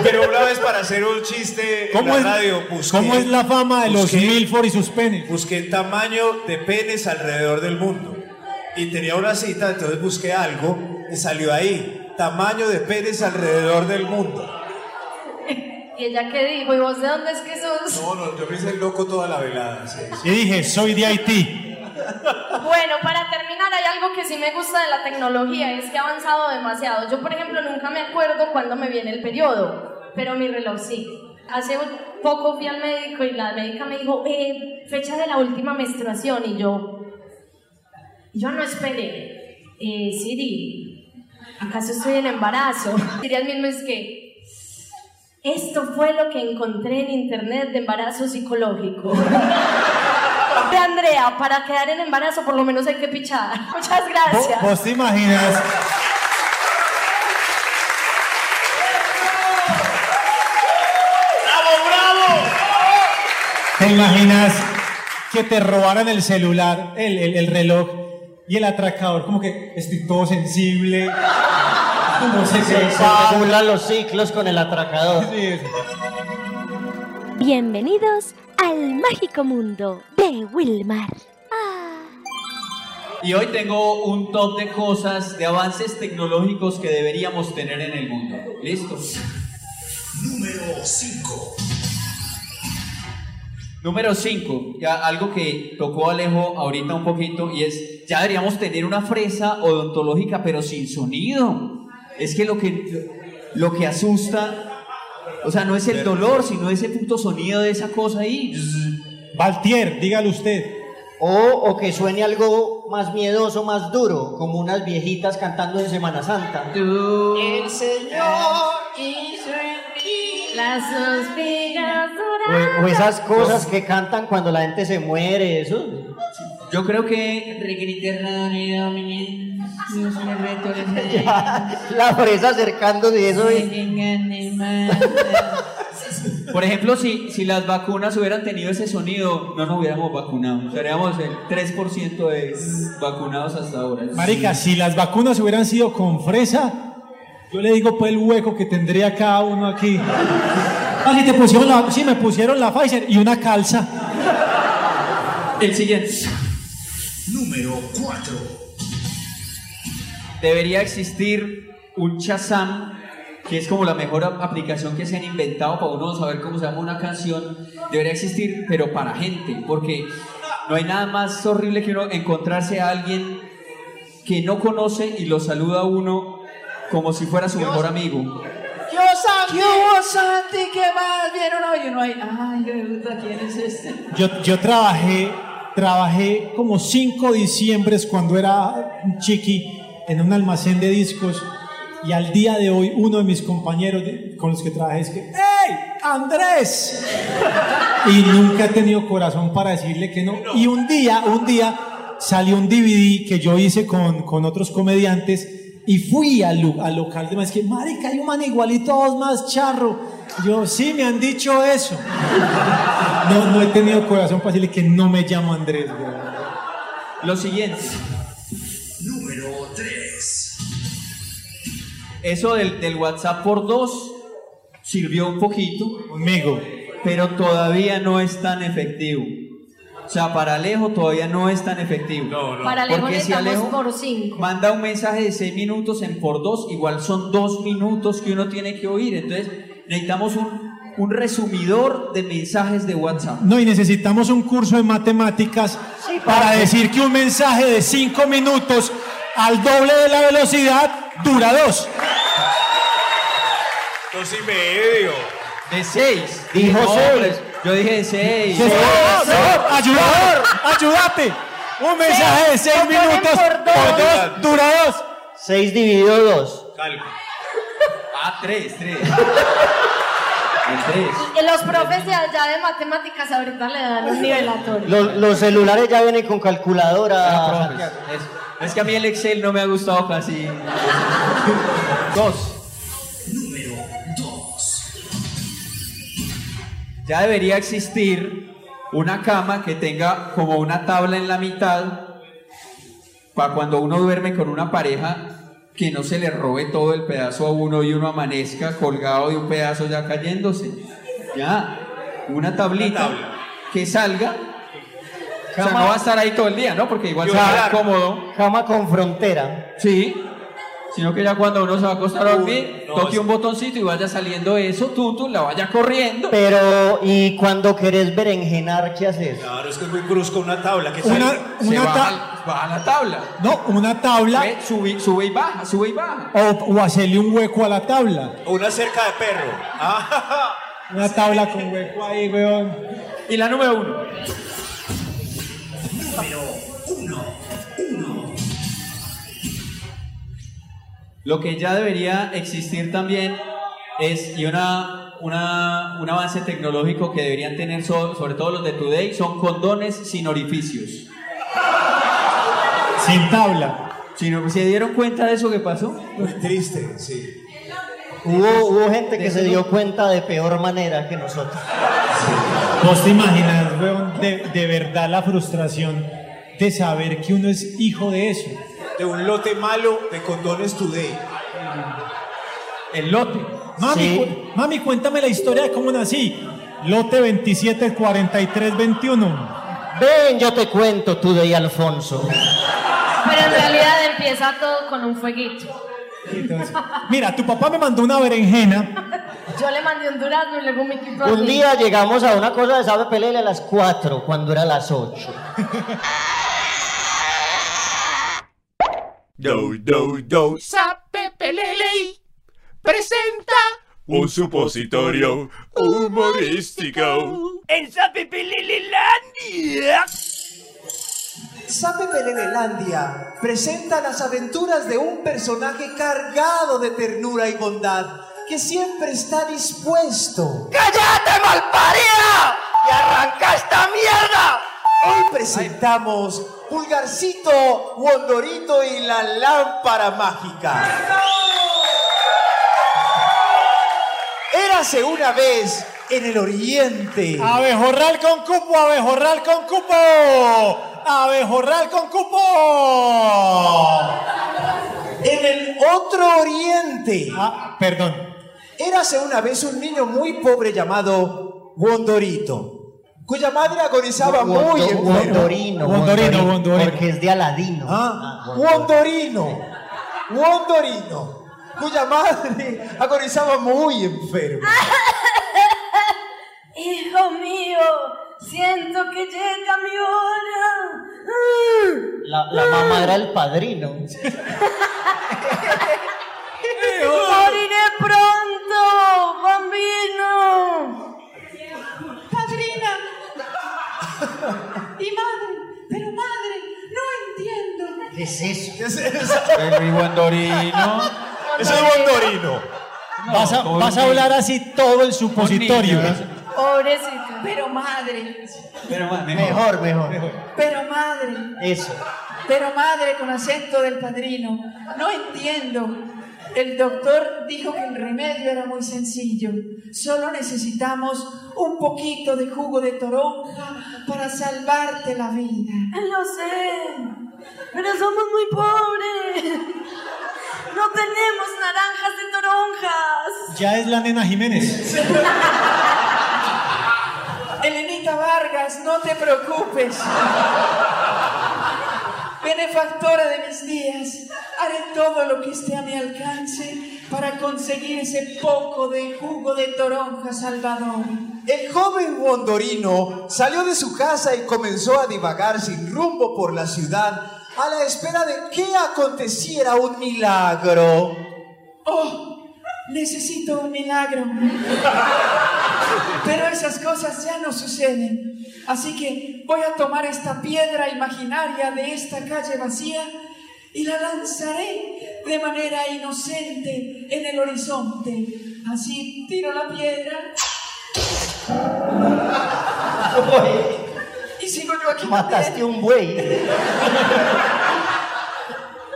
Pero una vez para hacer un chiste en ¿Cómo la es, radio busqué, ¿Cómo es la fama de los busqué- Milford y sus penes? busqué el tamaño de penes alrededor del mundo. Y tenía una cita, entonces busqué algo y salió ahí. Tamaño de penes alrededor del mundo. [LAUGHS] ¿Y ella qué dijo? ¿Y vos de dónde es que sos? No, no, yo me hice loco toda la velada. sí, sí. Y dije, soy de Haití. Bueno, para terminar, hay algo que sí me gusta de la tecnología, es que ha avanzado demasiado. Yo, por ejemplo, nunca me acuerdo cuándo me viene el periodo, pero mi reloj sí. Hace un poco fui al médico y la médica me dijo, eh, fecha de la última menstruación, y yo, yo no esperé. Eh, Siri, ¿acaso estoy en embarazo? [LAUGHS] Siri al mismo es que, esto fue lo que encontré en internet de embarazo psicológico. [LAUGHS] De Andrea, para quedar en embarazo por lo menos hay que pichar. [LAUGHS] Muchas ¿Vos, gracias. vos te imaginas? ¿Te imaginas que te robaran el celular, el, el- el reloj y el atracador? Como que estoy todo sensible. No sé Se calculan los ciclos con el atracador. Sí. Bienvenidos al mágico mundo de Wilmar. Y hoy tengo un top de cosas, de avances tecnológicos que deberíamos tener en el mundo. ¿Listo? Número 5. Número 5, ya algo que tocó Alejo ahorita un poquito y es, ya deberíamos tener una fresa odontológica pero sin sonido. Es que lo que, lo que asusta, o sea, no es el dolor, sino ese puto sonido de esa cosa ahí. Valtier, dígalo usted. O, o que suene algo más miedoso, más duro, como unas viejitas cantando en Semana Santa. El Señor hizo en mí Las suspiras O, o esas cosas que cantan cuando la gente se muere, eso. Yo creo que La fresa acercándose y eso. [LAUGHS] Por ejemplo, si, si las vacunas hubieran tenido ese sonido, no nos hubiéramos vacunado. Seríamos el 3% de vacunados hasta ahora. Marica, si las vacunas hubieran sido con fresa, yo le digo pues el hueco que tendría cada uno aquí. Ah, sí, te pusieron la, sí, me pusieron la Pfizer y una calza. El siguiente. Número 4. Debería existir un Shazam, que es como la mejor ap- aplicación que se han inventado para uno saber cómo se llama una canción. Debería existir, pero para gente, porque no hay nada más horrible que uno encontrarse a alguien que no conoce y lo saluda a uno como si fuera su mejor amigo. ¿Qué Santi? ¿Qué hubo, Santi? ¿Qué más? ¿Vieron hoy? Y uno ahí, ay, ¿quién es este? Yo, yo trabajé, trabajé como cinco diciembres cuando era un chiqui en un almacén de discos y al día de hoy uno de mis compañeros de- con los que trabajé es que ¡Ey, Andrés! Y nunca he tenido corazón para decirle que no. Y un día, un día salió un DVD que yo hice con, con otros comediantes y fui al, al local de más que, marica, hay un man igualito a vos más charro. Yo, sí, me han dicho eso. No, no he tenido corazón para decirle que no me llamo Andrés, güey. Lo siguiente. Número 3. Eso del, del WhatsApp por dos sirvió un poquito. Conmigo. Pero todavía no es tan efectivo. O sea, para Alejo todavía no es tan efectivo. Para Alejo Porque si Alejo por cinco. manda un mensaje de 6 minutos en por dos, igual son dos minutos que uno tiene que oír. Entonces necesitamos un, un resumidor de mensajes de WhatsApp. No, y necesitamos un curso de matemáticas para decir que un mensaje de cinco minutos al doble de la velocidad dura dos. Dos y medio. De seis. Dijo seis. hombre, Yo dije de seis. Señor, ayúdate, ayúdate. Un mensaje de seis minutos por dos. por dos dura dos. 6 dividido 2. Ah, tres, tres. [LAUGHS] El tres. Y los profes de allá de matemáticas ahorita le dan un nivelatorio. Los, los celulares ya vienen con calculadora. Profes, Es, es que a mí el Excel no me ha gustado casi. Dos. Número 2. Ya debería existir una cama que tenga como una tabla en la mitad para cuando uno duerme con una pareja que no se le robe todo el pedazo a uno y uno amanezca colgado de un pedazo ya cayéndose. Ya, una tablita que salga. O sea, no va a estar ahí todo el día, ¿no? Porque igual se va cómodo. Cama con frontera. Sí. Sino que ya cuando uno se va a acostar a dormir, no, toque un botoncito y vaya saliendo eso, tú, la vaya corriendo. Pero, ¿y cuando querés berenjenar, qué haces? Claro, es que es muy brusco una tabla. que Una- sale- Se una baja, baja la tabla. No, una tabla Sube, sube y baja, sube y baja. o, o hacerle un hueco a la tabla. O una cerca de perro. Ah, [LAUGHS] Una tabla con hueco ahí, weón. Y la número uno. Número Lo que ya debería existir también es, y una, una- un avance tecnológico que deberían tener so- sobre todo los de Today, son condones sin orificios. Sin tabla. Si no- ¿Se dieron cuenta de eso que pasó? muy triste, sí. Hubo, hubo gente que se dio cuenta de peor manera que nosotros. Vos te imaginas, weón, de, de verdad la frustración de saber que uno es hijo de eso. De un lote malo de condones today. El lote. Mami, Sí. cu- mami, cuéntame la historia de cómo nací. Lote 27 43 21. Ven, yo te cuento, tú de Alfonso. Pero en realidad empieza todo con un fueguito. Entonces, mira, tu papá me mandó una berenjena. Yo le mandé un durazno y luego un Mickey Un día llegamos a una cosa de Sabe Pelele a las 4, cuando era las 8. Do, do, do. Sape Pelele presenta Un supositorio humorístico. en Sape Pelelelandia. Sape Pelelelandia presenta las aventuras de un personaje cargado de ternura y bondad, que siempre está dispuesto. ¡Cállate, malparida! ¡Y arranca esta mierda! Hoy presentamos Pulgarcito, Wondorito y la lámpara mágica. Érase una vez en el oriente. Abejorral con cupo, abejorral con cupo. Abejorral con cupo. En el otro oriente. Ah, perdón. Érase una vez un niño muy pobre llamado Wondorito, cuya madre agonizaba muy enferma. Wondorino, Wondorino, Wondorino. Porque es de Aladino. Ah, Wondorino, Wondorino, cuya madre agonizaba muy enferma. [LAUGHS] Hijo mío, siento que llega mi hora. La, la mamá era el padrino. [LAUGHS] Moriré pronto, bambino. [LAUGHS] Y madre, pero madre, no entiendo. ¿Qué es eso? ¿Qué es eso? [LAUGHS] El Wondorino. Ese es Wondorino. Vas a, vas a hablar así todo el supositorio. Pobrecito. Pero madre, Pero ma- Mejor, mejor. pero madre, Eso. pero madre con acento del padrino. No entiendo. El doctor dijo que el remedio era muy sencillo. Solo necesitamos un poquito de jugo de toronja para salvarte la vida. Lo sé, pero somos muy pobres. No tenemos naranjas de toronjas. Ya es la nena Jiménez. Elenita Vargas, no te preocupes. Benefactora de mis días, haré todo lo que esté a mi alcance para conseguir ese poco de jugo de toronja salvador. El joven Wondorino salió de su casa y comenzó a divagar sin rumbo por la ciudad a la espera de que aconteciera un milagro. Oh, necesito un milagro. Pero esas cosas ya no suceden. Así que voy a tomar esta piedra imaginaria de esta calle vacía y la lanzaré de manera inocente en el horizonte. Así tiro la piedra. Y sigo yo aquí. Mataste un buey.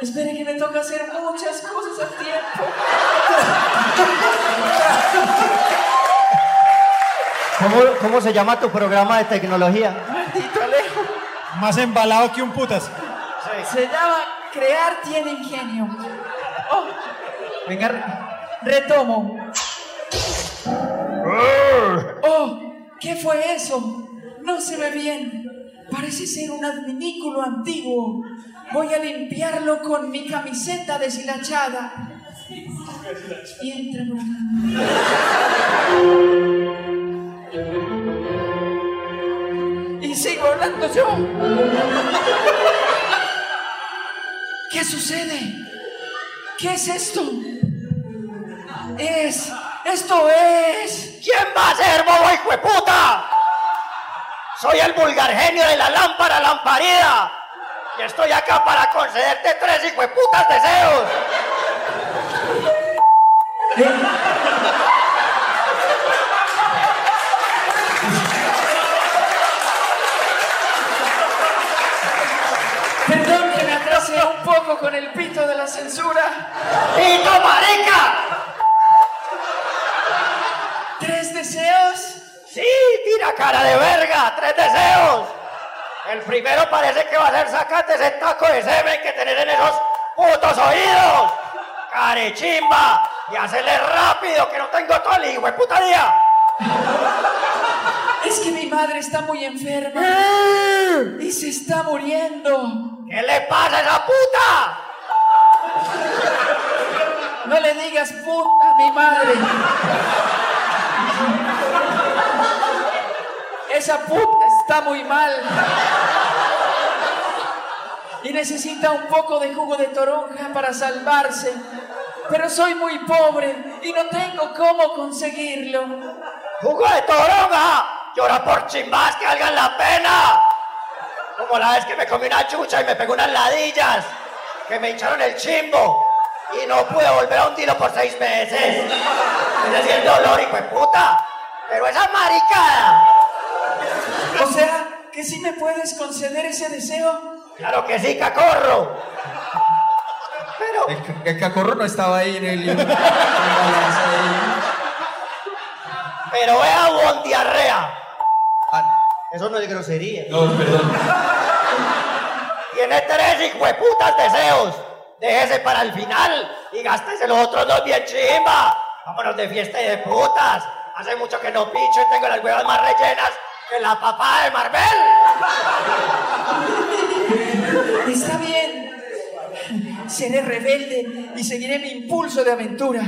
Espere que me toca hacer muchas cosas al tiempo. ¿Cómo, ¿Cómo se llama tu programa de tecnología? Maldito Alejo. Más embalado que un putas. Se llama Crear tiene ingenio. Oh, venga, re- retomo. Oh, ¿qué fue eso? No se ve bien. Parece ser un adminículo antiguo. Voy a limpiarlo con mi camiseta deshilachada. Y entra por acá. Y sigo hablando yo. ¿Qué sucede? ¿Qué es esto? Es. Esto es. ¿Quién va a ser, bobo hijo de puta? Soy el vulgar genio de la lámpara lamparida. Y estoy acá para concederte tres hijo de putas deseos. Perdón con el pito de la censura. ¡Pito, marica! ¿Tres deseos? Sí, tira cara de verga, tres deseos. El primero parece que va a ser sacarte ese taco de semen que tenés en esos putos oídos. Carechimba. Y hacerle rápido que no tengo todo el hijo de puta día. Es que mi madre está muy enferma. Y se está muriendo. ¿Qué le pasa a esa puta? No le digas puta a mi madre. Esa puta está muy mal. Y necesita un poco de jugo de toronja para salvarse. Pero soy muy pobre y no tengo cómo conseguirlo. ¡Jugo de toronja! Llora por chimbas que valgan la pena. Como la vez que me comí una chucha y me pegó unas ladillas. Que me hincharon el chimbo. y no pude volver a un tiro por seis meses. Es decir, el dolor, hijo de puta. Pero esa maricada. O sea, que sí me puedes conceder ese deseo. Claro que sí, cacorro. Pero. El, ca- el cacorro no estaba ahí en el. Pero vea, bon diarrea. Eso no es grosería. No, perdón. Tiene tres hijueputas deseos. Déjese para el final y gástese los otros dos bien chimba. Vámonos de fiesta y de putas. Hace mucho que no picho y tengo las huevas más rellenas que la papá de Marvel. Está bien. Seré rebelde y seguiré mi impulso de aventura.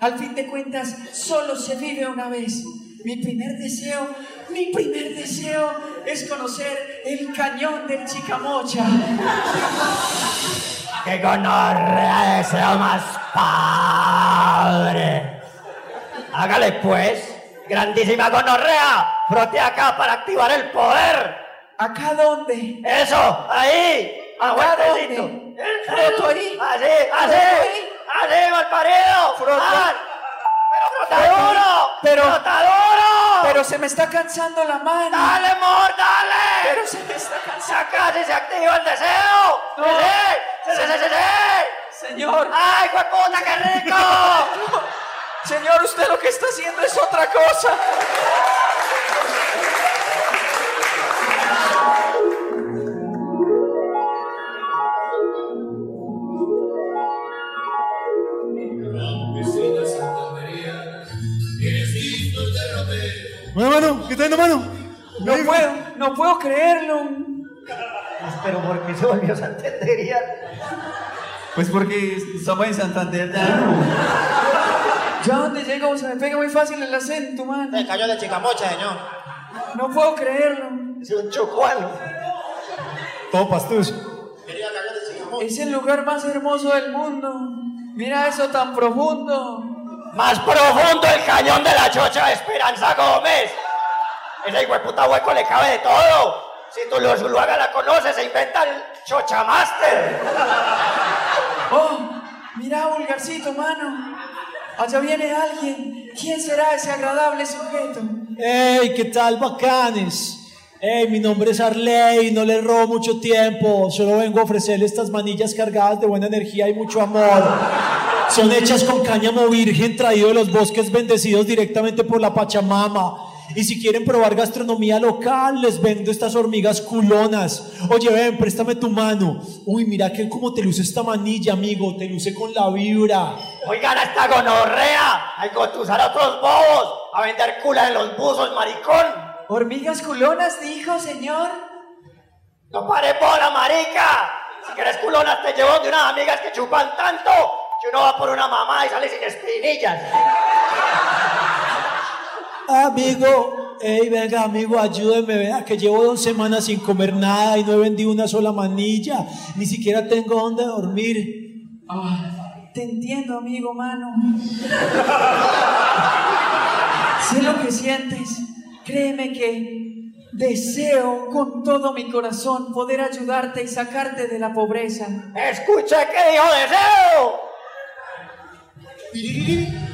Al fin de cuentas, solo se vive una vez. Mi primer deseo, mi primer deseo es conocer el cañón del Chicamocha. ¡Qué gonorrea deseo más padre! Hágale pues, grandísima gonorrea. Frote acá para activar el poder. ¿Acá dónde? Eso, ahí. ¿Acá dónde? ¿Froto ahí? Así, ¿Froto así. Así, malparido. Froto. Pero. Pero- se me está cansando la mano. Dale, amor, dale. Pero se me está cansando. Casi se activa el deseo. No. Sí, sí, sí, sí, sí, sí. Señor. ¡Ay, puta, qué rico! [LAUGHS] Señor, usted lo que está haciendo es otra cosa. Mano, ¿qué tal, mano? No puedo, no puedo creerlo. Pero ¿por qué se volvió santandería? Pues porque estamos en Santander ya. Ya donde llego se me pega muy fácil el acento, man. El cañón de Chicamocha, señor. No puedo creerlo. Es un chocuano. Todo pastuso. Es el lugar más hermoso del mundo. Mira eso tan profundo. Más profundo el cañón de la chocha de Esperanza Gómez. Ese hijo de puta hueco le cabe de todo. Si tú lo Zuluaga la conoces, se inventa el chocha master. Oh, mira, vulgarcito, mano. Allá viene alguien. ¿Quién será ese agradable sujeto? ¡Ey! ¿Qué tal, bacanes? ¡Ey! Mi nombre es Arley, no les robo mucho tiempo. Solo vengo a ofrecerle estas manillas cargadas de buena energía y mucho amor. Son hechas con cáñamo virgen traído de los bosques bendecidos directamente por la Pachamama. Y si quieren probar gastronomía local, les vendo estas hormigas culonas. Oye, ven, préstame tu mano. Uy, mira que cómo te luce esta manilla, amigo. Te luce con la vibra. Oigan a esta gonorrea. Hay que usar a otros bobos a vender culas en los buzos, maricón. Hormigas culonas, dijo, señor. No pare bola, marica. Si quieres culonas, te llevo de unas amigas que chupan tanto que uno va por una mamá y sale sin espinillas. Amigo, ey, venga, amigo, ayúdeme, vea que llevo dos semanas sin comer nada y no he vendido una sola manilla, ni siquiera tengo dónde dormir. Ah, te entiendo, amigo, mano. sé lo que sientes. Créeme que deseo con todo mi corazón poder ayudarte y sacarte de la pobreza. Escuche que dijo deseo.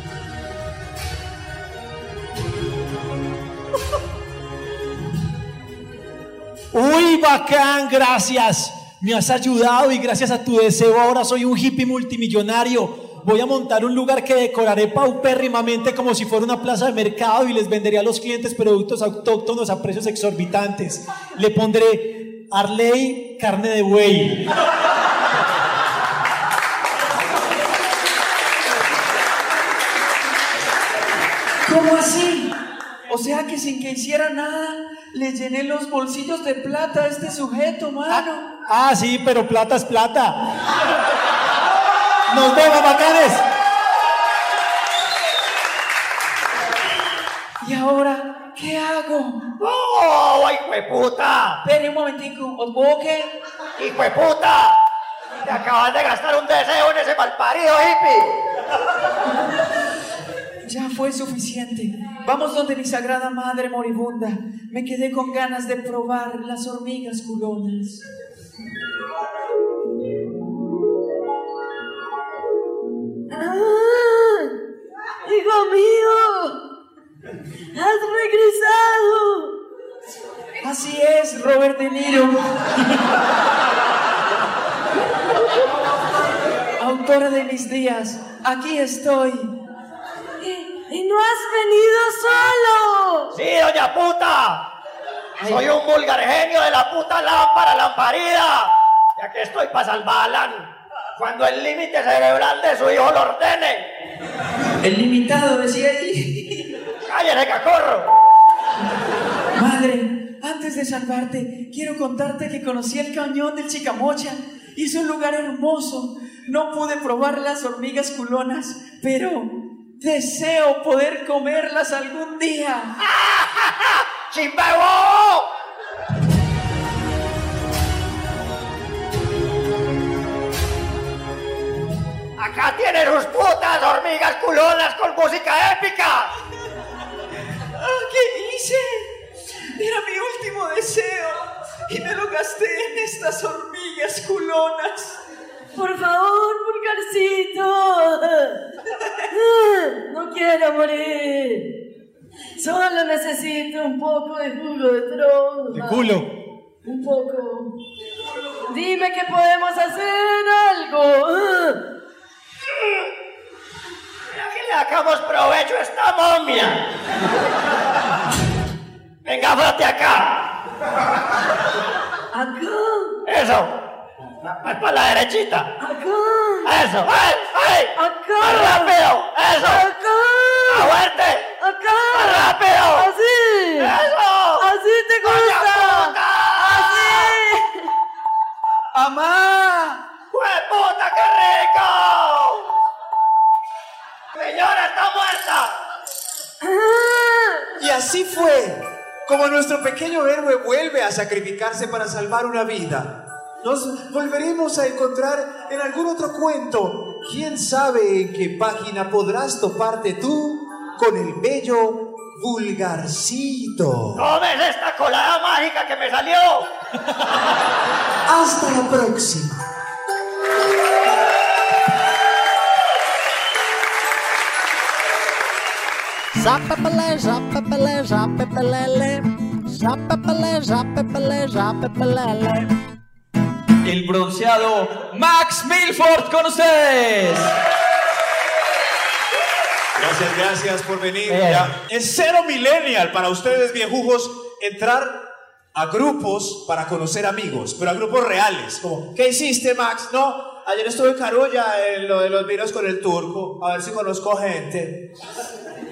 Uy, bacán, gracias. Me has ayudado y gracias a tu deseo ahora soy un hippie multimillonario. Voy a montar un lugar que decoraré paupérrimamente como si fuera una plaza de mercado y les venderé a los clientes productos autóctonos a precios exorbitantes. Le pondré Arley carne de buey. ¿Cómo así? O sea que sin que hiciera nada, le llené los bolsillos de plata a este sujeto, mano. Ah, sí, pero plata es plata. Nos vemos, bacanes. ¿Y ahora qué hago? ¡Oh, hijo de puta! Espere un momentico, ¿os puedo qué? ¡Hijo de puta! Te acabas de gastar un deseo en ese malparido hippie. Ya fue suficiente. Vamos donde mi sagrada madre moribunda. Me quedé con ganas de probar las hormigas culonas. Hijo mío, has regresado. Así es, Robert De Niro. Autora de mis días, aquí estoy. Y, no has venido solo. ¡Sí, doña puta! Soy un vulgar genio de la puta lámpara, lamparida. Y aquí estoy para salvarla cuando el límite cerebral de su hijo lo ordene. El limitado decía ahí. ¡Cállate, cacorro! Madre, antes de salvarte, quiero contarte que conocí el cañón del Chicamocha. Y es un lugar hermoso. No pude probar las hormigas culonas, pero deseo poder comerlas algún día. [LAUGHS] ¡Chimbebo! Acá tienen sus putas hormigas culonas con música épica. Ah, ¿Qué hice? Era mi último deseo y me lo gasté en estas hormigas culonas. Por favor, pulgarcito. No quiero morir. Solo necesito un poco de jugo de tronco. De culo. Un poco. Dime que podemos hacer algo. Mira que le sacamos provecho a esta momia. Venga, frate acá. Acá. Eso. Más para la derechita. Acá. Eso. ¡Ay! ¡Ay! Acá. ¡Más rápido! ¡Eso! Acá. ¡Más fuerte! Acá. ¡Más rápido! Así. ¡Eso! Así te gusta. Así. ¡Amá! puta, qué rico! ¡Señora, está muerta! Y así fue como nuestro pequeño héroe vuelve a sacrificarse para salvar una vida. Nos volveremos a encontrar en algún otro cuento. ¿Quién sabe en qué página podrás toparte tú con el bello vulgarcito? ¡Tomes esta colada mágica que me salió! Hasta la próxima. Zapepele, zapepele, zapepelele. El bronceado Max Milford con ustedes. Gracias, gracias por venir. Eh. Ya. Es cero millennial para ustedes, viejujos, entrar a grupos para conocer amigos, pero a grupos reales. Como, ¿qué hiciste, Max? No, ayer estuve en Carulla en lo de los vinos con el turco, a ver si conozco gente.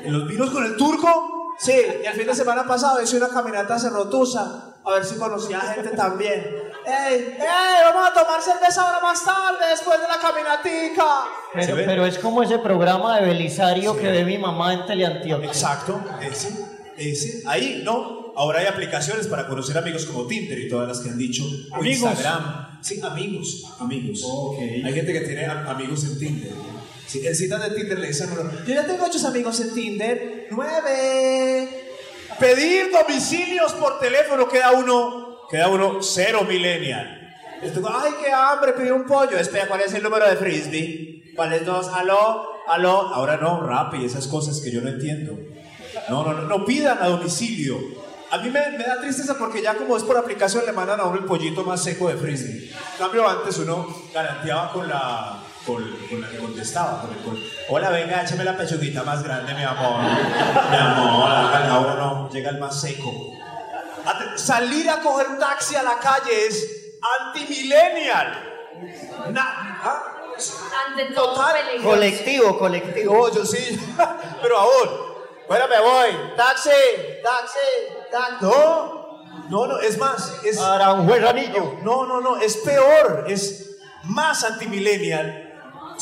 ¿En los vinos con el turco? Sí, y el fin de semana pasado hice una caminata a Cerrotusa, a ver si conocía gente también. ¡Ey, ey! Vamos a tomar cerveza ahora más tarde, después de la caminatica. Pero, pero es como ese programa de Belisario que ve mi mamá en Teleantioquia. Exacto, ese, ese. Ahí, ¿no? Ahora hay aplicaciones para conocer amigos como Tinder y todas las que han dicho. O Amigos. Instagram. Sí, amigos, amigos. Hay gente que tiene amigos en Tinder. Sí, en citas de Tinder le dicen yo ya tengo ocho amigos en Tinder. Nueve. Pedir domicilios por teléfono queda uno, queda uno cero millennial. Esto, Ay, qué hambre, pedí un pollo. Espera, ¿cuál es el número de frisbee? ¿Cuál es dos? Aló, aló. Ahora no, rap y esas cosas que yo no entiendo. No, no, no, no pidan a domicilio. A mí me, me da tristeza porque ya como es por aplicación le mandan a uno el pollito más seco de frisbee. En cambio antes uno garanteaba con la, con, con la que contestaba. con el- con, Hola, venga, échame la pechuguita más grande, mi amor. mi amor, ahora no, llega el más seco. Salir a coger un taxi a la calle es antimillennial. ¿ah? Peligro. Colectivo, colectivo. Oh, yo sí. [LAUGHS] Pero aún. Bueno, me voy. Taxi, taxi, taxi. No, no, no, es más. Es, Aranjuez Anillo. No, no, no, es peor. Es más antimillennial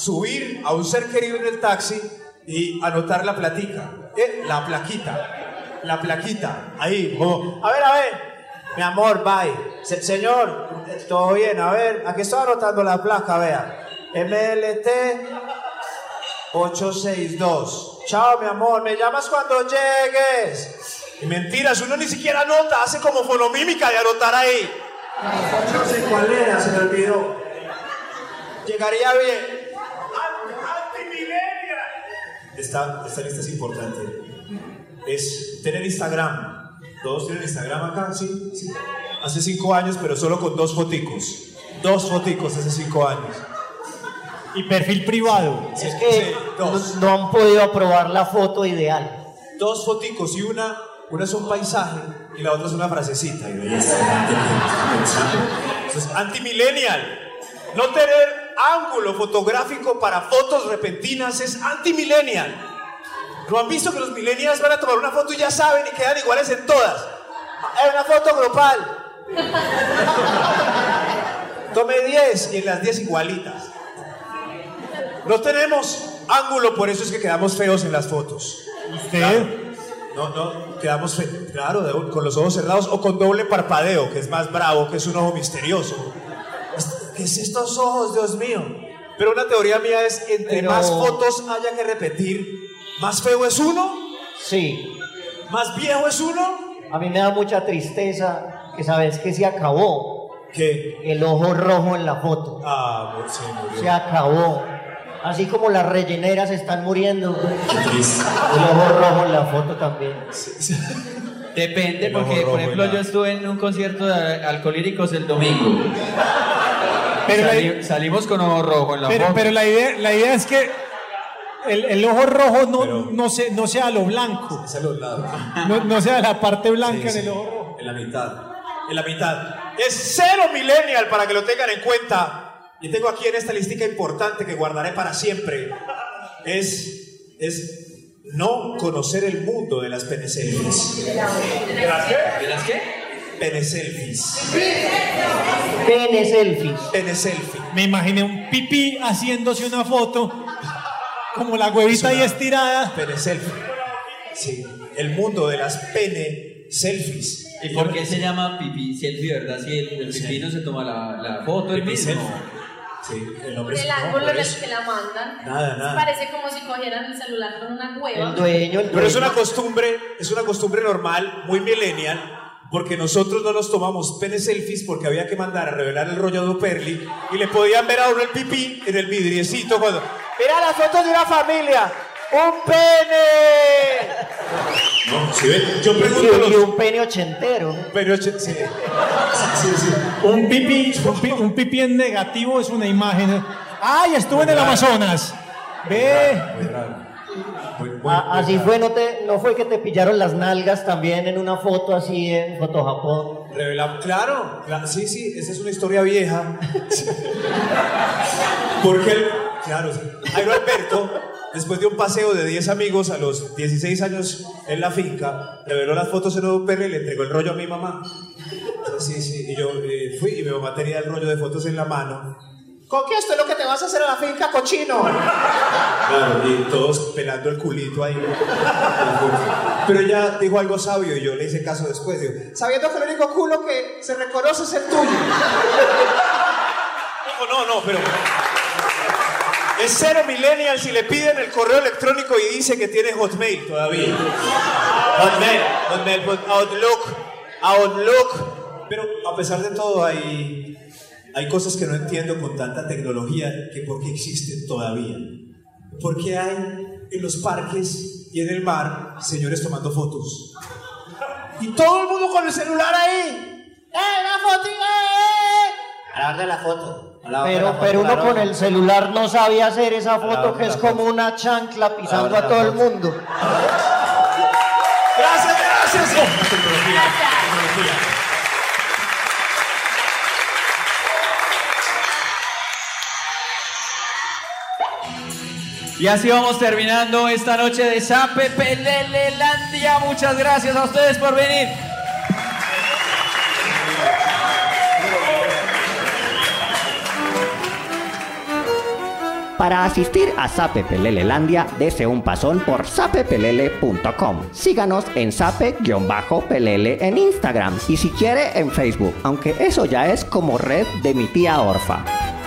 subir a un ser querido en el taxi y anotar la platica. Eh, la plaquita. La plaquita. Ahí. como, a ver, a ver. Mi amor, bye. Se- señor, todo bien. A ver, aquí estoy anotando la placa, vea. MLT 862. Chao, mi amor, me llamas cuando llegues. Mentiras, uno ni siquiera anota, hace como fonomímica de anotar ahí. No sé cuál era, se me olvidó. Llegaría bien. Esta, esta lista es importante. Es tener Instagram. ¿Todos tienen Instagram acá? Sí, sí. Hace cinco años, pero solo con dos foticos. Dos foticos hace cinco años. Y perfil privado. Es que no, no han podido aprobar la foto ideal. Dos foticos y una, una es un paisaje y la otra es una frasecita. Eso es antimillennial. No tener ángulo fotográfico para fotos repentinas es antimillennial. ¿No han visto que los millennials van a tomar una foto y ya saben y quedan iguales en todas? Es una foto grupal. Tome 10 y en las 10 igualitas. No tenemos ángulo, por eso es que quedamos feos en las fotos. ¿Usted? No, no, quedamos feos, claro, con los ojos cerrados o con doble parpadeo, que es más bravo, que es un ojo misterioso. ¿Qué es estos ojos, Dios mío? Pero una teoría mía es, entre Pero- más fotos haya que repetir, ¿más feo es uno? Sí. ¿Más viejo es uno? A mí me da mucha tristeza que sabes que se acabó. ¿Qué? El ojo rojo en la foto. Ah, se murió. Se acabó. Así como las relleneras están muriendo. El ojo rojo en la foto también. Depende, El ojo porque rojo por ejemplo la- yo estuve en un concierto de alcohólicos el domingo. Pero la- Sali- salimos con ojo rojo en la Pero, foto. pero la, idea, la idea es que el, el ojo rojo no, no, se- no sea lo blanco. Es a los lados. No, no sea la parte blanca Sí, del sí, ojo rojo. En la mitad. En la mitad. Es cero millennial para que lo tengan en cuenta. Y tengo aquí en esta listica importante que guardaré para siempre. Es, es no conocer el mundo de las peneselfies. ¿De las qué? ¿De las qué? Peneselfies. Pene selfies. Peneselfie. Me imaginé un pipí haciéndose una foto, como la huevita ahí estirada. Peneselfie. Sí. El mundo de las pene selfies. ¿Y por qué se llama pipí selfie, verdad? Si el, el pipí no se toma la, la foto el Pipí mismo. selfie. Sí, el es el no, ángulo en el que la mandan. Nada, nada. Parece como si cogieran el celular con una hueva. El dueño, el Pero es dueño. una costumbre, es una costumbre normal, muy millennial, porque nosotros no nos tomamos pene selfies porque había que mandar a revelar el rollo de Perli y le podían ver a uno el pipí en el vidriecito cuando. ¡Mira las fotos de una familia! ¡Un pene! No, si ven, yo pregunto Y, y los. un pene ochentero. Sí, sí, sí. Un pipí, un, pi- un pipí en negativo es una imagen. ¡Ay, estuve en el Amazonas! Ve. Muy raro. Muy- así fue, no, te, no fue que te pillaron las nalgas también en una foto así en Foto Japón. Revelamos, claro, claro, sí, sí, esa es una historia vieja. Porque, el- claro. Jairo Alberto, después de un paseo de 10 amigos a los 16 años en la finca, reveló las fotos en UPR y le entregó el rollo a mi mamá. Sí, sí, y yo eh, fui y mi mamá tenía el rollo de fotos en la mano. ¿Con qué esto es lo que te vas a hacer a la finca, cochino? Claro, y todos pelando el culito ahí. Pero ella dijo algo sabio y yo le hice caso después. Digo, sabiendo que el único culo que se reconoce es el tuyo. Dijo, no, no, pero. Es cero millennial si le piden el correo electrónico y dice que tiene Hotmail todavía. Hotmail, Hotmail, Outlook, Outlook. Pero a pesar de todo hay, hay cosas que no entiendo con tanta tecnología que por qué existen todavía. ¿Por qué hay en los parques y en el mar señores tomando fotos? Y todo el mundo con el celular ahí. ¡Eh, la foto! ¡Eh! A darle la foto. la Pero, foto, pero uno con el celular no sabía hacer esa la foto que la es como una chancla pisando la a todo el foto. mundo. Gracias, gracias. Tecnología, tecnología. Y así vamos terminando esta noche de Sape Pelelelandia. Muchas gracias a ustedes por venir. Para asistir a Sape Pelelelandia, dese un pasón por sapepelele.com. Síganos en sape-pelele en Instagram y si quiere en Facebook, aunque eso ya es como red de mi tía Orfa.